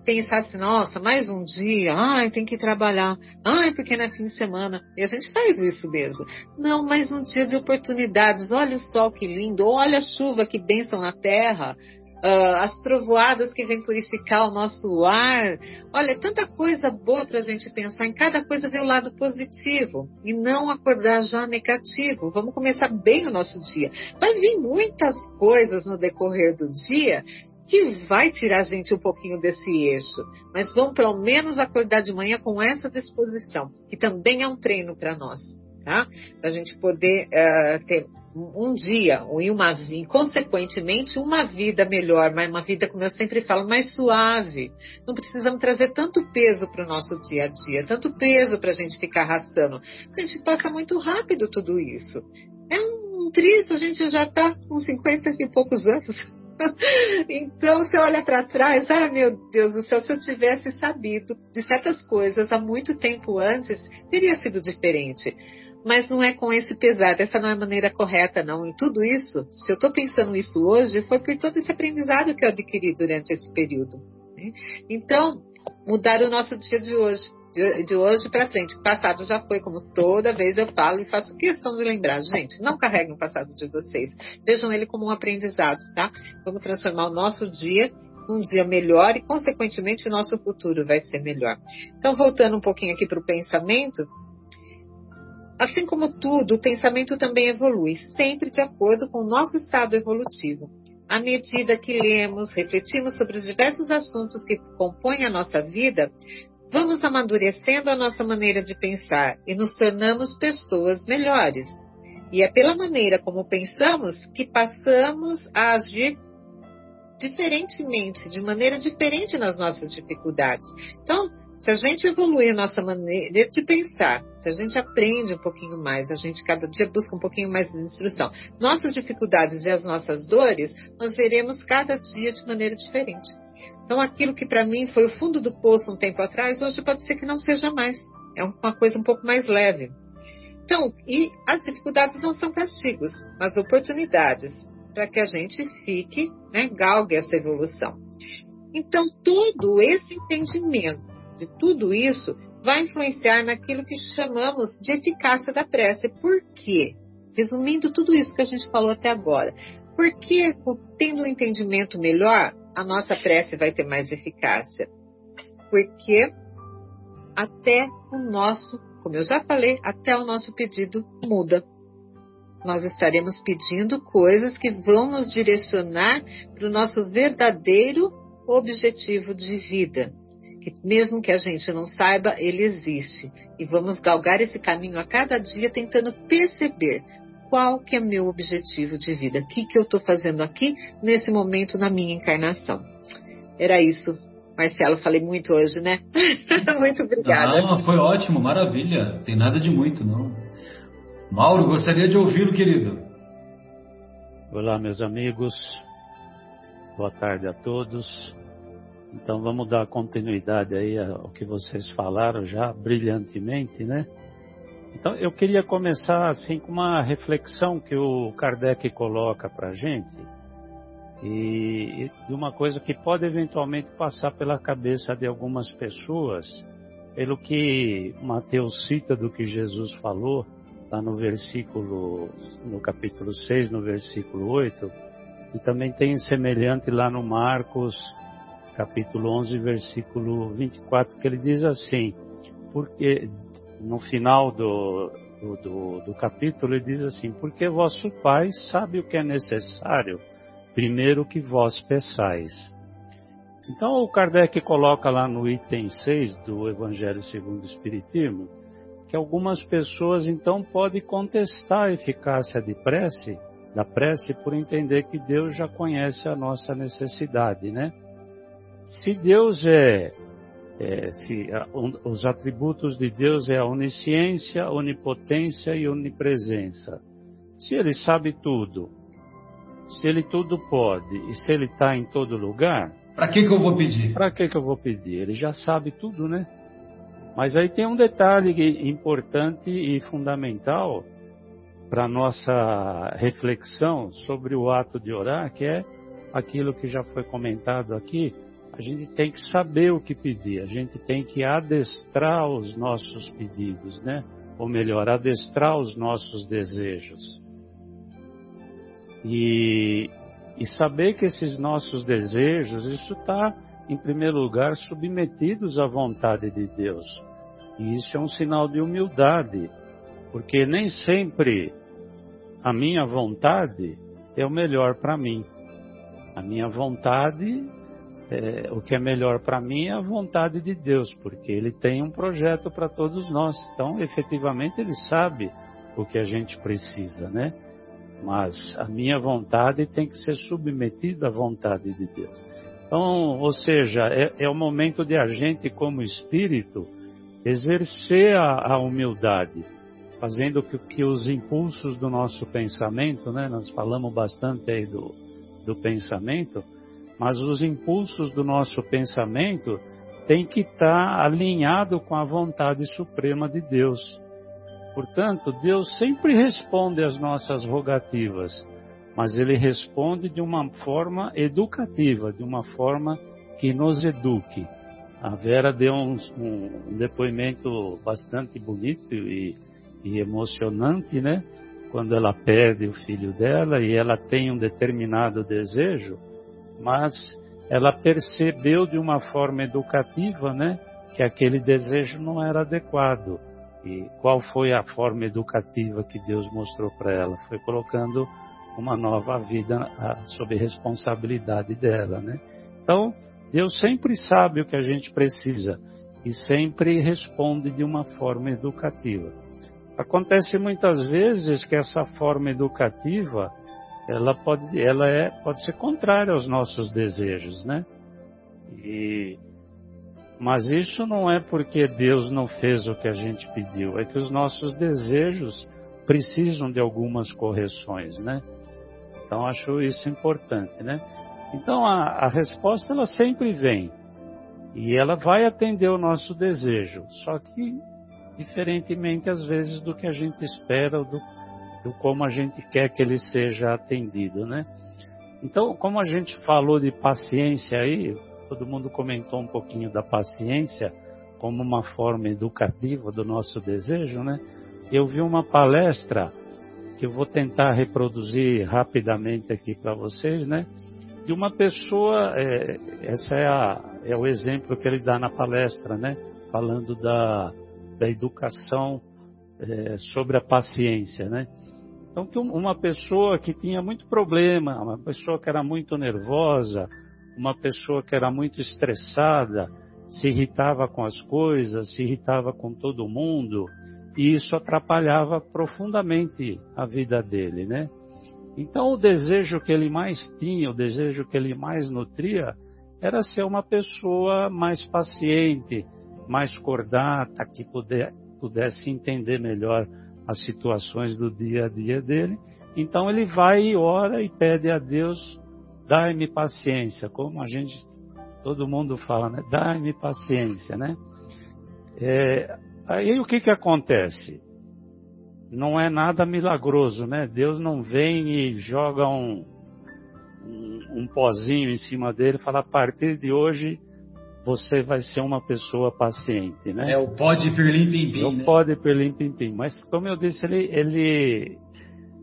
pensar assim, nossa, mais um dia, ai, tem que trabalhar, ai, porque não é fim de semana. E a gente faz isso mesmo. Não, mais um dia de oportunidades, olha o sol que lindo, olha a chuva que bênção na terra, uh, as trovoadas que vêm purificar o nosso ar. Olha, tanta coisa boa para a gente pensar. Em cada coisa ver o lado positivo e não acordar já negativo. Vamos começar bem o nosso dia. Vai vir muitas coisas no decorrer do dia que vai tirar a gente um pouquinho desse eixo, mas vamos pelo menos acordar de manhã com essa disposição, que também é um treino para nós, tá? Para a gente poder uh, ter um dia e uma vida, consequentemente, uma vida melhor, mas uma vida, como eu sempre falo, mais suave. Não precisamos trazer tanto peso para o nosso dia a dia, tanto peso para a gente ficar arrastando, porque a gente passa muito rápido tudo isso. É um triste, a gente já está com 50 e poucos anos. [laughs] Então, você olha para trás, ah, meu Deus do céu, se eu tivesse sabido de certas coisas há muito tempo antes, teria sido diferente mas não é com esse pesar, essa não é a maneira correta, não. E tudo isso, se eu estou pensando isso hoje, foi por todo esse aprendizado que eu adquiri durante esse período. Né? Então, mudar o nosso dia de hoje, de, de hoje para frente. O passado já foi, como toda vez eu falo e faço questão de lembrar. Gente, não carreguem o passado de vocês. Vejam ele como um aprendizado, tá? Vamos transformar o nosso dia um dia melhor e, consequentemente, o nosso futuro vai ser melhor. Então, voltando um pouquinho aqui para o pensamento, assim como tudo, o pensamento também evolui, sempre de acordo com o nosso estado evolutivo. À medida que lemos, refletimos sobre os diversos assuntos que compõem a nossa vida, vamos amadurecendo a nossa maneira de pensar e nos tornamos pessoas melhores. E é pela maneira como pensamos que passamos a agir diferentemente, de maneira diferente nas nossas dificuldades. Então, se a gente evoluir a nossa maneira de pensar, se a gente aprende um pouquinho mais, a gente cada dia busca um pouquinho mais de instrução, nossas dificuldades e as nossas dores, nós veremos cada dia de maneira diferente. Então, aquilo que para mim foi o fundo do poço um tempo atrás, hoje pode ser que não seja mais. É uma coisa um pouco mais leve. Então, e as dificuldades não são castigos, mas oportunidades para que a gente fique, né, galgue essa evolução. Então, todo esse entendimento de tudo isso vai influenciar naquilo que chamamos de eficácia da prece. Por quê? Resumindo tudo isso que a gente falou até agora. Porque, tendo um entendimento melhor, a nossa prece vai ter mais eficácia. Porque até o nosso, como eu já falei, até o nosso pedido muda nós estaremos pedindo coisas que vão nos direcionar para o nosso verdadeiro objetivo de vida. Que mesmo que a gente não saiba, ele existe. E vamos galgar esse caminho a cada dia tentando perceber qual que é meu objetivo de vida. O que, que eu estou fazendo aqui nesse momento na minha encarnação. Era isso. Marcelo, falei muito hoje, né? [laughs] muito obrigada. Não, foi ótimo, maravilha. Tem nada de muito, não. Mauro, gostaria de ouvi-lo, querido. Olá, meus amigos. Boa tarde a todos. Então vamos dar continuidade aí ao que vocês falaram já brilhantemente, né? Então eu queria começar assim com uma reflexão que o Kardec coloca para gente e, de uma coisa que pode eventualmente passar pela cabeça de algumas pessoas, pelo que Mateus cita do que Jesus falou lá no versículo, no capítulo 6, no versículo 8, e também tem semelhante lá no Marcos, capítulo 11, versículo 24, que ele diz assim, porque no final do, do, do, do capítulo ele diz assim, porque vosso Pai sabe o que é necessário, primeiro que vós peçais. Então o Kardec coloca lá no item 6 do Evangelho segundo o Espiritismo, que algumas pessoas então podem contestar a eficácia de prece, da prece, por entender que Deus já conhece a nossa necessidade, né? Se Deus é, é se a, um, os atributos de Deus é a onisciência, onipotência e onipresença. Se Ele sabe tudo, se Ele tudo pode e se Ele está em todo lugar, para que que eu vou pedir? Para que que eu vou pedir? Ele já sabe tudo, né? Mas aí tem um detalhe importante e fundamental para nossa reflexão sobre o ato de orar, que é aquilo que já foi comentado aqui. A gente tem que saber o que pedir, a gente tem que adestrar os nossos pedidos, né? Ou melhor, adestrar os nossos desejos. E, e saber que esses nossos desejos, isso está, em primeiro lugar, submetidos à vontade de Deus. E isso é um sinal de humildade, porque nem sempre a minha vontade é o melhor para mim. A minha vontade, é, o que é melhor para mim é a vontade de Deus, porque Ele tem um projeto para todos nós. Então, efetivamente, Ele sabe o que a gente precisa, né? Mas a minha vontade tem que ser submetida à vontade de Deus. Então, ou seja, é, é o momento de a gente, como espírito, exercer a, a humildade, fazendo que, que, os impulsos do nosso pensamento, né, nós falamos bastante aí do, do pensamento, mas os impulsos do nosso pensamento têm que estar alinhado com a vontade suprema de Deus. Portanto, Deus sempre responde às nossas rogativas, mas Ele responde de uma forma educativa, de uma forma que nos eduque. A Vera deu um, um depoimento bastante bonito e, e emocionante, né? Quando ela perde o filho dela e ela tem um determinado desejo, mas ela percebeu de uma forma educativa, né, que aquele desejo não era adequado. E qual foi a forma educativa que Deus mostrou para ela? Foi colocando uma nova vida sob responsabilidade dela, né? Então, Deus sempre sabe o que a gente precisa e sempre responde de uma forma educativa. Acontece muitas vezes que essa forma educativa ela pode, ela é, pode ser contrária aos nossos desejos, né? E, mas isso não é porque Deus não fez o que a gente pediu, é que os nossos desejos precisam de algumas correções, né? Então acho isso importante, né? Então a, a resposta ela sempre vem e ela vai atender o nosso desejo, só que diferentemente às vezes do que a gente espera ou do, do como a gente quer que ele seja atendido, né? Então, como a gente falou de paciência aí, todo mundo comentou um pouquinho da paciência como uma forma educativa do nosso desejo, né? Eu vi uma palestra que eu vou tentar reproduzir rapidamente aqui para vocês, né? De uma pessoa, é, essa é, a, é o exemplo que ele dá na palestra, né? Falando da, da educação é, sobre a paciência, né? Então, que uma pessoa que tinha muito problema, uma pessoa que era muito nervosa, uma pessoa que era muito estressada, se irritava com as coisas, se irritava com todo mundo, e isso atrapalhava profundamente a vida dele, né? Então o desejo que ele mais tinha, o desejo que ele mais nutria, era ser uma pessoa mais paciente, mais cordata, que pudesse entender melhor as situações do dia a dia dele. Então ele vai e ora e pede a Deus, dai-me paciência, como a gente, todo mundo fala, né? Dai-me paciência, né? É, Aí o que que acontece? Não é nada milagroso, né? Deus não vem e joga um, um, um pozinho em cima dele e fala, a partir de hoje você vai ser uma pessoa paciente, né? É o pó de pirlim pim pim. É o né? pó de pirlim pim pim. Mas como eu disse, ele, ele,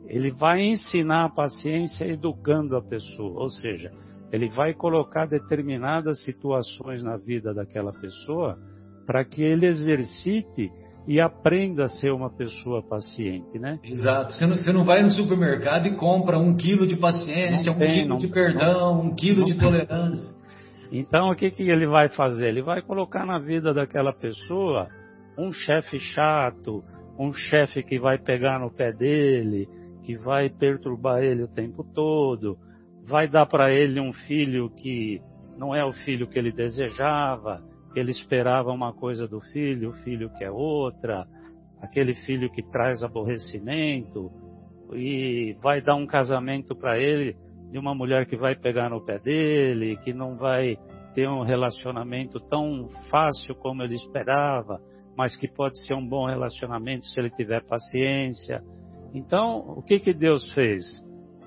ele vai ensinar a paciência educando a pessoa. Ou seja, ele vai colocar determinadas situações na vida daquela pessoa para que ele exercite e aprenda a ser uma pessoa paciente, né? Exato. Você não, você não vai no supermercado e compra um quilo de paciência, um quilo não, de perdão, não, um quilo de tolerância. Então, o que, que ele vai fazer? Ele vai colocar na vida daquela pessoa um chefe chato, um chefe que vai pegar no pé dele, que vai perturbar ele o tempo todo, vai dar para ele um filho que não é o filho que ele desejava, ele esperava uma coisa do filho, o filho quer outra, aquele filho que traz aborrecimento, e vai dar um casamento para ele de uma mulher que vai pegar no pé dele, que não vai ter um relacionamento tão fácil como ele esperava, mas que pode ser um bom relacionamento se ele tiver paciência. Então, o que que Deus fez?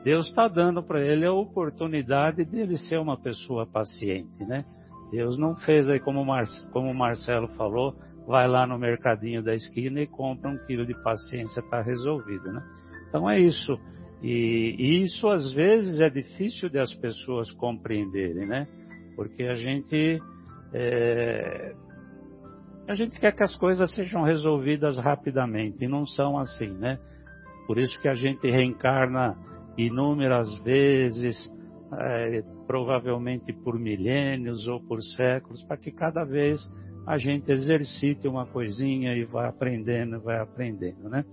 Deus está dando para ele a oportunidade de ele ser uma pessoa paciente, né? Deus não fez aí como, Mar, como o Marcelo falou, vai lá no mercadinho da esquina e compra um quilo de paciência, está resolvido, né? Então é isso. E, e, isso às vezes é difícil de as pessoas compreenderem, né? Porque a gente é, a gente quer que as coisas sejam resolvidas rapidamente e não são assim, né? Por isso que a gente reencarna inúmeras vezes, é, provavelmente por milênios ou por séculos, para que cada vez a gente exercite uma coisinha e vá aprendendo, vai aprendendo, né?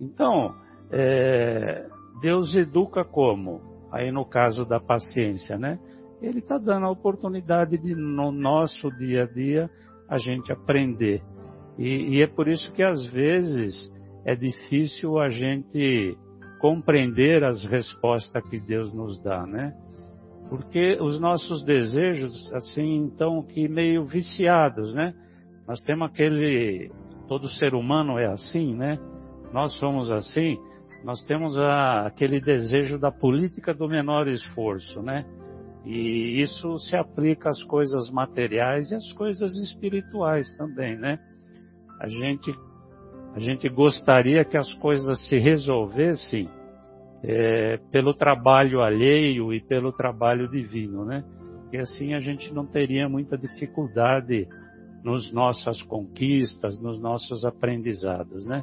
Então, é, Deus educa como? Aí no caso da paciência, né? Ele está dando a oportunidade de, no nosso dia a dia, a gente aprender. E, e é por isso que às vezes é difícil a gente compreender as respostas que Deus nos dá, né? Porque os nossos desejos, assim, estão que meio viciados, né? Nós temos aquele, todo ser humano é assim, né? Nós somos assim, nós temos a, aquele desejo da política do menor esforço, né? E isso se aplica às coisas materiais e às coisas espirituais também, né? A gente a gente gostaria que as coisas se resolvessem é, pelo trabalho alheio e pelo trabalho divino, né? E assim a gente não teria muita dificuldade nos nossas conquistas, nos nossos aprendizados, né?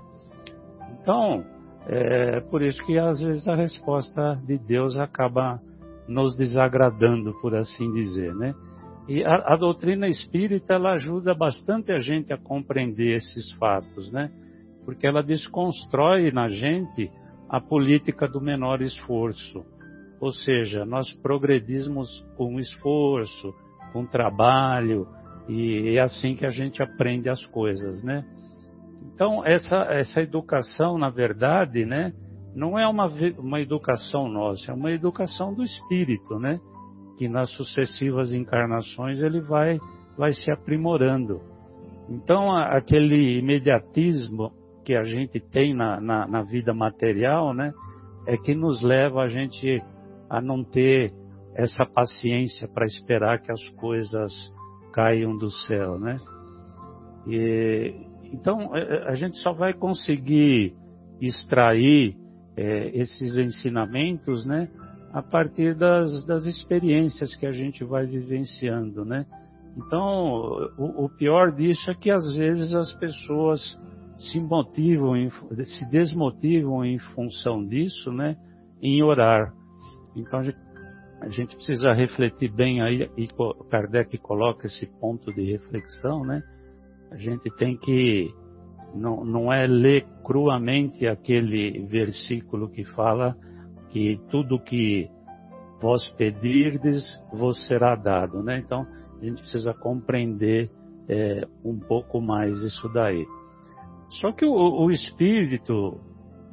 Então, é por isso que às vezes a resposta de Deus acaba nos desagradando, por assim dizer, né? E a, a, doutrina espírita ela ajuda bastante a gente a compreender esses fatos, né? Porque ela desconstrói na gente a política do menor esforço. Ou seja, nós progredimos com esforço, com trabalho, e é assim que a gente aprende as coisas, né? Então, essa, essa educação, na verdade, né, não é uma, uma educação nossa, é uma educação do espírito, né? Que nas sucessivas encarnações ele vai, vai se aprimorando. Então, aquele imediatismo que a gente tem na, na, na vida material, né, é que nos leva a gente a não ter essa paciência para esperar que as coisas caiam do céu, né? E, então, é, é, a gente só vai conseguir extrair é, esses ensinamentos, né? A partir das, das experiências que a gente vai vivenciando, né? Então, o, o pior disso é que às vezes as pessoas se motivam, se desmotivam em função disso, né? Em orar. Então, a gente, a gente precisa refletir bem aí, e Kardec coloca esse ponto de reflexão, né? A gente tem que, não, não é ler cruamente aquele versículo que fala que tudo que vós pedirdes vos será dado, né? Então, a gente precisa compreender é, um pouco mais isso daí. Só que o, o espírito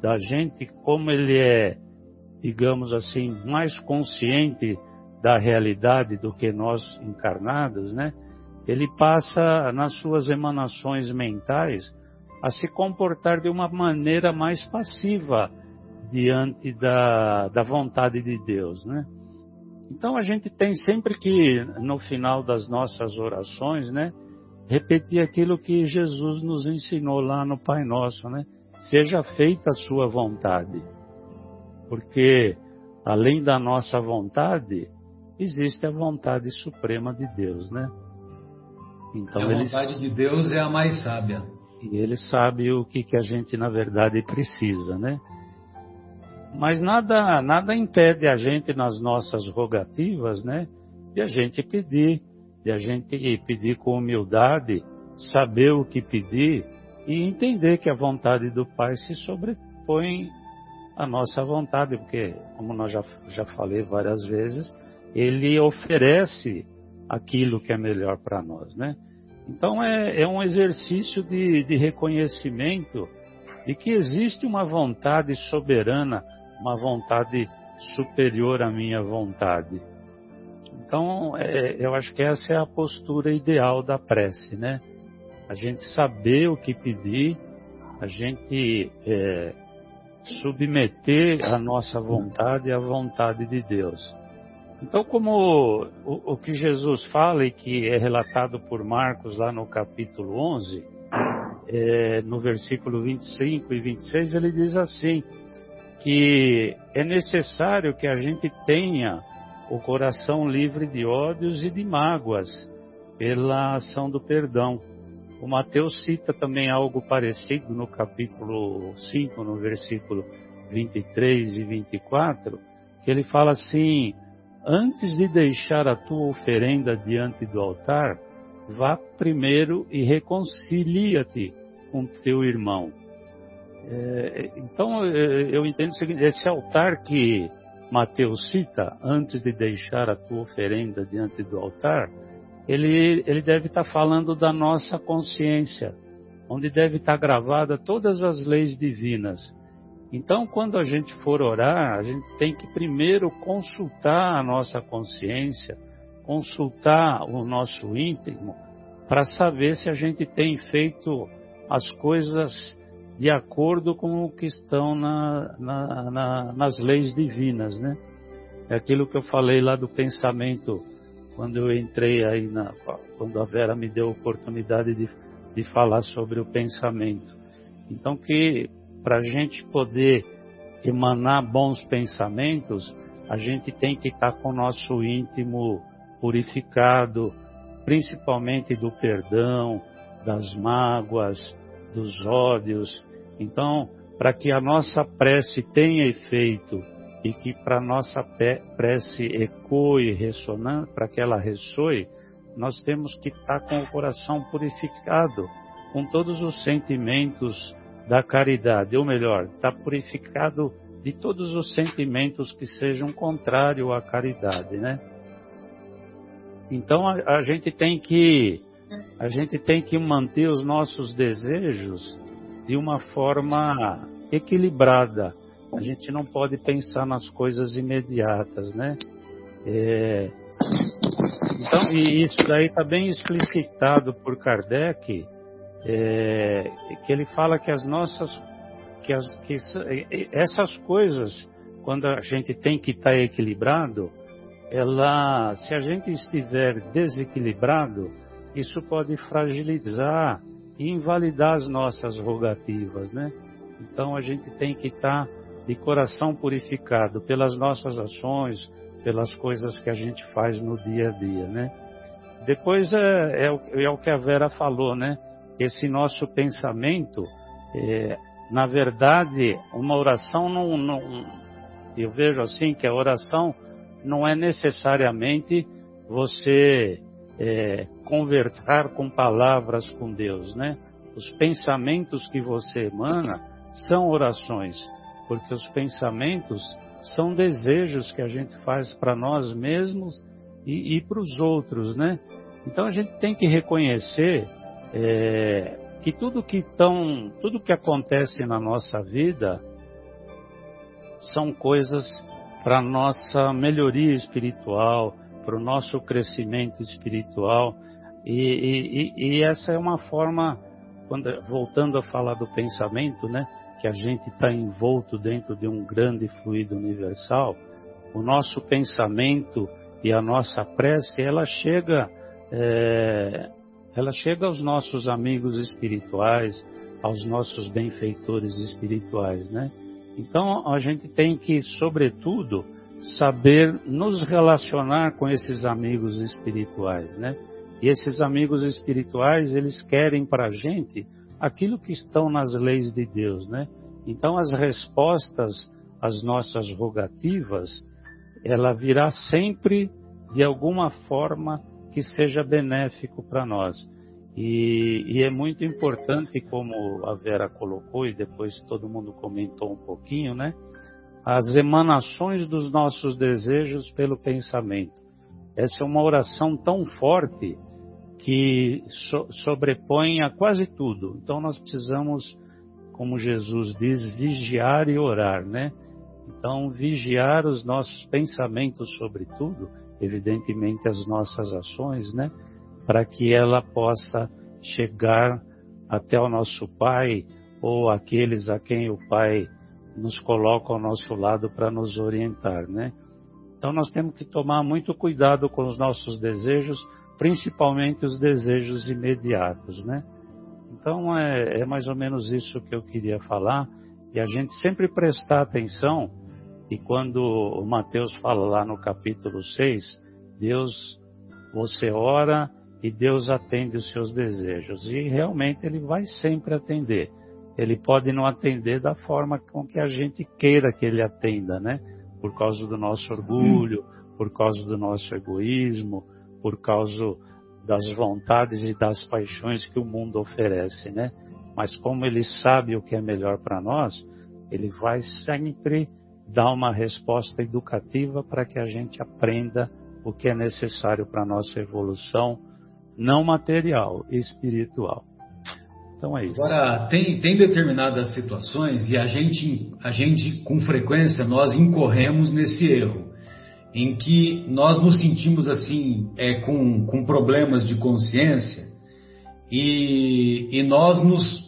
da gente, como ele é digamos assim, mais consciente da realidade do que nós encarnados, né? Ele passa nas suas emanações mentais a se comportar de uma maneira mais passiva diante da, da vontade de Deus, né? Então a gente tem sempre que, no final das nossas orações, né, repetir aquilo que Jesus nos ensinou lá no Pai Nosso, né? Seja feita a sua vontade porque além da nossa vontade, existe a vontade suprema de Deus, né? Então, a vontade de Deus é a mais sábia. E ele sabe o que, que a gente, na verdade, precisa, né? Mas nada, nada impede a gente, nas nossas rogativas, né? De a gente pedir, de a gente pedir com humildade, saber o que pedir e entender que a vontade do Pai se sobrepõe a nossa vontade, porque, como nós já, já falei várias vezes, ele oferece aquilo que é melhor para nós, né? Então é, é um exercício de, de reconhecimento de que existe uma vontade soberana, uma vontade superior à minha vontade. Então, é, eu acho que essa é a postura ideal da prece, né? A gente saber o que pedir, a gente é, submeter a nossa vontade à vontade de Deus. Então, como o, o, que Jesus fala e que é relatado por Marcos lá no capítulo 11, é, no versículo 25 e 26, ele diz assim: que é necessário que a gente tenha o coração livre de ódios e de mágoas pela ação do perdão. O Mateus cita também algo parecido no capítulo 5, no versículo 23 e 24, que ele fala assim: Antes de deixar a tua oferenda diante do altar, vá primeiro e reconcilia-te com teu irmão. É, então, é, eu entendo o seguinte: esse altar que Mateus cita, antes de deixar a tua oferenda diante do altar, ele, ele deve estar falando da nossa consciência, onde deve estar gravada todas as leis divinas. Então, quando a gente for orar, a gente tem que primeiro consultar a nossa consciência, consultar o nosso íntimo, para saber se a gente tem feito as coisas de acordo com o que estão na, na, na, nas leis divinas, né? É aquilo que eu falei lá do pensamento quando eu entrei aí quando a Vera me deu a oportunidade de, de falar sobre o pensamento. Então que para a gente poder emanar bons pensamentos, a gente tem que estar com o nosso íntimo purificado, principalmente do perdão, das mágoas, dos ódios. Então, para que a nossa prece tenha efeito e que para nossa prece ecoe, ressonante, para que ela ressoe, nós temos que estar com o coração purificado, com todos os sentimentos da caridade, ou melhor, está purificado de todos os sentimentos que sejam contrários à caridade, né? Então a, a, gente tem que a gente tem que manter os nossos desejos de uma forma equilibrada. A gente não pode pensar nas coisas imediatas, né? É, então, e isso daí está bem explicitado por Kardec, é, que ele fala que as nossas, que, as, que essas coisas, quando a gente tem que estar tá equilibrado, ela, se a gente estiver desequilibrado, isso pode fragilizar e invalidar as nossas rogativas, né? Então a gente tem que estar tá de coração purificado pelas nossas ações, pelas coisas que a gente faz no dia a dia, né? Depois é, é, é o que a Vera falou, né? Esse nosso pensamento, é, na verdade, uma oração não, não, eu vejo assim que a oração não é necessariamente você é, conversar com palavras com Deus, né? Os pensamentos que você emana são orações, porque os pensamentos são desejos que a gente faz para nós mesmos e, e para os outros, né? Então a gente tem que reconhecer é, que tudo que tão, tudo que acontece na nossa vida são coisas para nossa melhoria espiritual, para o nosso crescimento espiritual e, e, e, essa é uma forma, quando, voltando a falar do pensamento, né? que a gente está envolto dentro de um grande fluido universal, o nosso pensamento e a nossa prece, ela chega, é, ela chega aos nossos amigos espirituais, aos nossos benfeitores espirituais, né? Então a gente tem que, sobretudo, saber nos relacionar com esses amigos espirituais, né? E esses amigos espirituais, eles querem para a gente aquilo que estão nas leis de Deus, né? Então as respostas às nossas rogativas, ela virá sempre de alguma forma que seja benéfico para nós. E, e, é muito importante, como a Vera colocou e depois todo mundo comentou um pouquinho, né? As emanações dos nossos desejos pelo pensamento. Essa é uma oração tão forte que so, sobrepõe a quase tudo. Então nós precisamos, como Jesus diz, vigiar e orar, né? Então, vigiar os nossos pensamentos sobre tudo, evidentemente as nossas ações, né? Para que ela possa chegar até o nosso Pai ou aqueles a quem o Pai nos coloca ao nosso lado para nos orientar, né? Então nós temos que tomar muito cuidado com os nossos desejos, principalmente os desejos imediatos, né? Então é, é, mais ou menos isso que eu queria falar e a gente sempre prestar atenção e quando o Mateus fala lá no capítulo 6, Deus, você ora e Deus atende os seus desejos e realmente ele vai sempre atender. Ele pode não atender da forma com que a gente queira que ele atenda, né? Por causa do nosso orgulho, por causa do nosso egoísmo, por causa das vontades e das paixões que o mundo oferece, né? Mas como ele sabe o que é melhor para nós, ele vai sempre dar uma resposta educativa para que a gente aprenda o que é necessário para a nossa evolução, não material, espiritual. Então é isso. Agora, tem, tem determinadas situações e a gente, a gente, com frequência, nós incorremos nesse erro em que nós nos sentimos assim é, com, com problemas de consciência e, e nós nos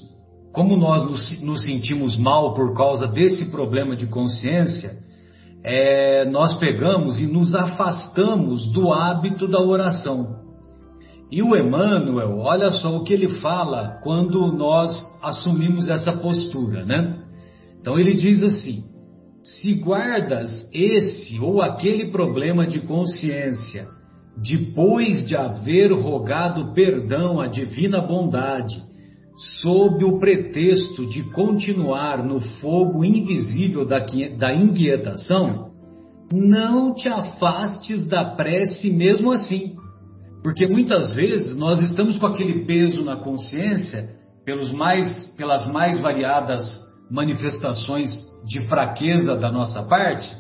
como nós nos, nos, sentimos mal por causa desse problema de consciência é, nós pegamos e nos afastamos do hábito da oração. E o Emmanuel olha só o que ele fala quando nós assumimos essa postura né? Então ele diz assim se guardas esse ou aquele problema de consciência depois de haver rogado perdão à divina bondade, sob o pretexto de continuar no fogo invisível da, da inquietação, não te afastes da prece mesmo assim. Porque muitas vezes nós estamos com aquele peso na consciência pelos mais, pelas mais variadas manifestações de fraqueza da nossa parte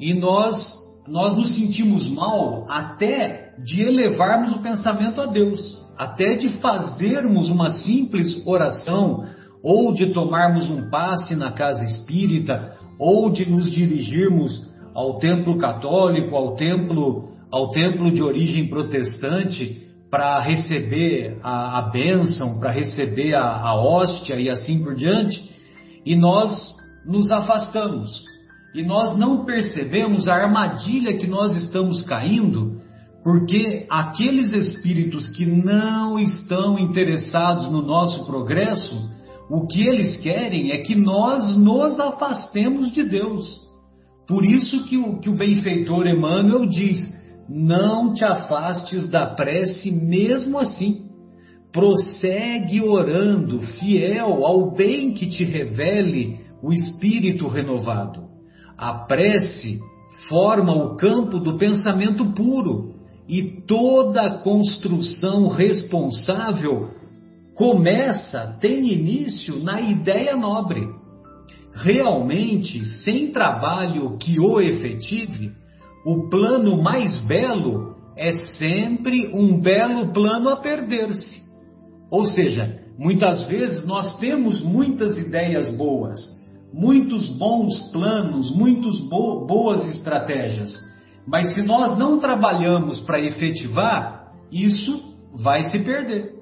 e nós nós nos sentimos mal até de elevarmos o pensamento a Deus, até de fazermos uma simples oração ou de tomarmos um passe na casa espírita ou de nos dirigirmos ao templo católico, ao templo, ao templo de origem protestante, para receber a, a bênção, para receber a, a hóstia e assim por diante, e nós nos afastamos. E nós não percebemos a armadilha que nós estamos caindo, porque aqueles espíritos que não estão interessados no nosso progresso, o que eles querem é que nós nos afastemos de Deus. Por isso que o, que o benfeitor Emmanuel diz: não te afastes da prece mesmo assim. Prossegue orando, fiel ao bem que te revele o espírito renovado. A prece forma o campo do pensamento puro e toda construção responsável começa, tem início na ideia nobre. Realmente, sem trabalho que o efetive, o plano mais belo é sempre um belo plano a perder-se. Ou seja, muitas vezes nós temos muitas ideias boas, muitos bons planos, muitas bo boas estratégias, mas se nós não trabalhamos para efetivar, isso vai se perder.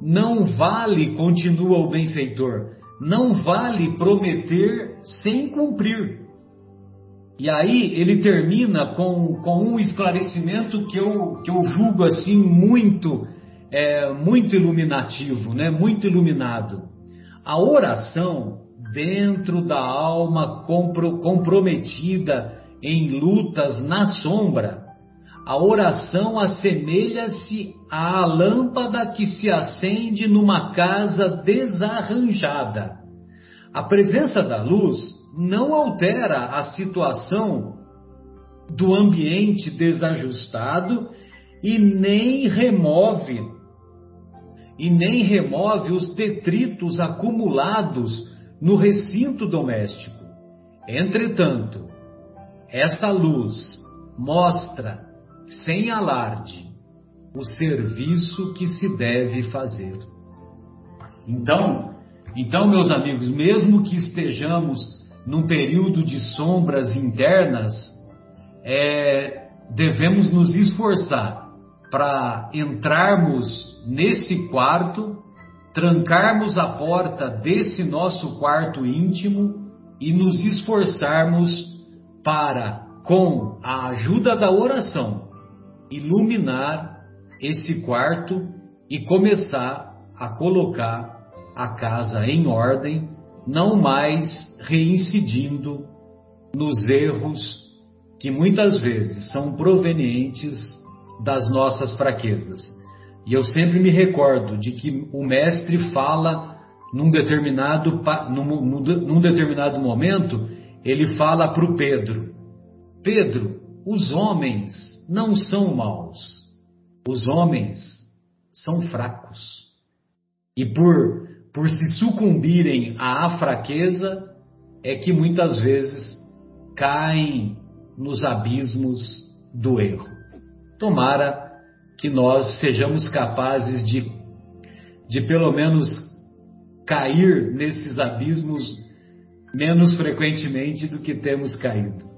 Não vale, continua o benfeitor, não vale prometer sem cumprir. E aí ele termina com, com um esclarecimento que eu, que eu julgo assim muito, é, muito iluminativo, né? muito iluminado. A oração dentro da alma compro, comprometida em lutas na sombra, a oração assemelha-se à lâmpada que se acende numa casa desarranjada. A presença da luz não altera a situação do ambiente desajustado e nem remove e nem remove os detritos acumulados no recinto doméstico. Entretanto, essa luz mostra sem alarde o serviço que se deve fazer. Então, então meus amigos, mesmo que estejamos num período de sombras internas, é, devemos nos esforçar para entrarmos nesse quarto, trancarmos a porta desse nosso quarto íntimo e nos esforçarmos para, com a ajuda da oração, iluminar esse quarto e começar a colocar a casa em ordem não mais reincidindo nos erros que muitas vezes são provenientes das nossas fraquezas. E eu sempre me recordo de que o mestre fala num determinado, num, num determinado momento, ele fala para o Pedro: Pedro, os homens não são maus, os homens são fracos. E por por se sucumbirem à fraqueza, é que muitas vezes caem nos abismos do erro. Tomara que nós sejamos capazes de, de pelo menos cair nesses abismos menos frequentemente do que temos caído.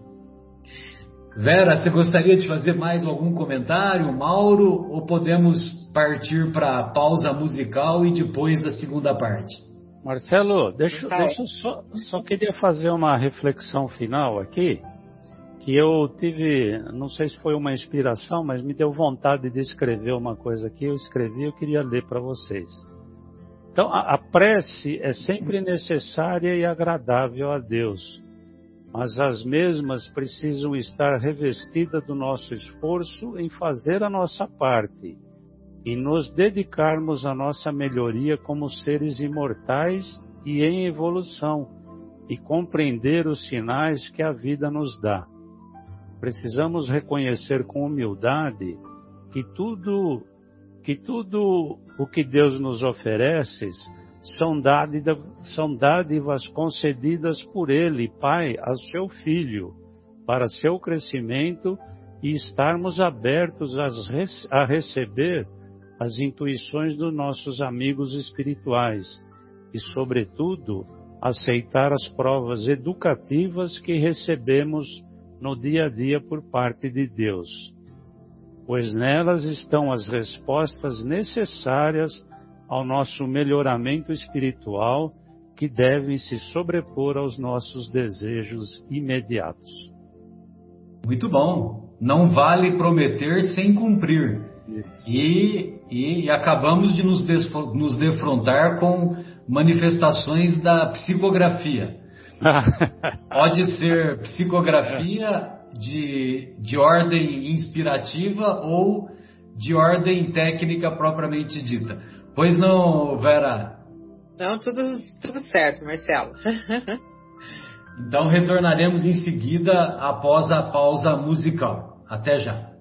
Vera, você gostaria de fazer mais algum comentário, Mauro, ou podemos partir para a pausa musical e depois a segunda parte? Marcelo, deixa, tá. deixa eu só, só queria fazer uma reflexão final aqui, que eu tive, não sei se foi uma inspiração, mas me deu vontade de escrever uma coisa aqui, eu escrevi, eu queria ler para vocês. Então, a, a prece é sempre necessária e agradável a Deus mas as mesmas precisam estar revestidas do nosso esforço em fazer a nossa parte e nos dedicarmos à nossa melhoria como seres imortais e em evolução e compreender os sinais que a vida nos dá. Precisamos reconhecer com humildade que tudo que tudo o que Deus nos oferece são dádivas, são dádivas concedidas por Ele, Pai, a seu Filho, para seu crescimento e estarmos abertos a receber as intuições dos nossos amigos espirituais e, sobretudo, aceitar as provas educativas que recebemos no dia a dia por parte de Deus, pois nelas estão as respostas necessárias ao nosso melhoramento espiritual que devem se sobrepor aos nossos desejos imediatos. Muito bom. Não vale prometer sem cumprir. E, e, acabamos de nos, nos defrontar com manifestações da psicografia. [laughs] Pode ser psicografia de, de ordem inspirativa ou de ordem técnica propriamente dita. Pois não, Vera? Não, tudo, tudo certo, Marcelo. [laughs] então retornaremos em seguida após a pausa musical. Até já.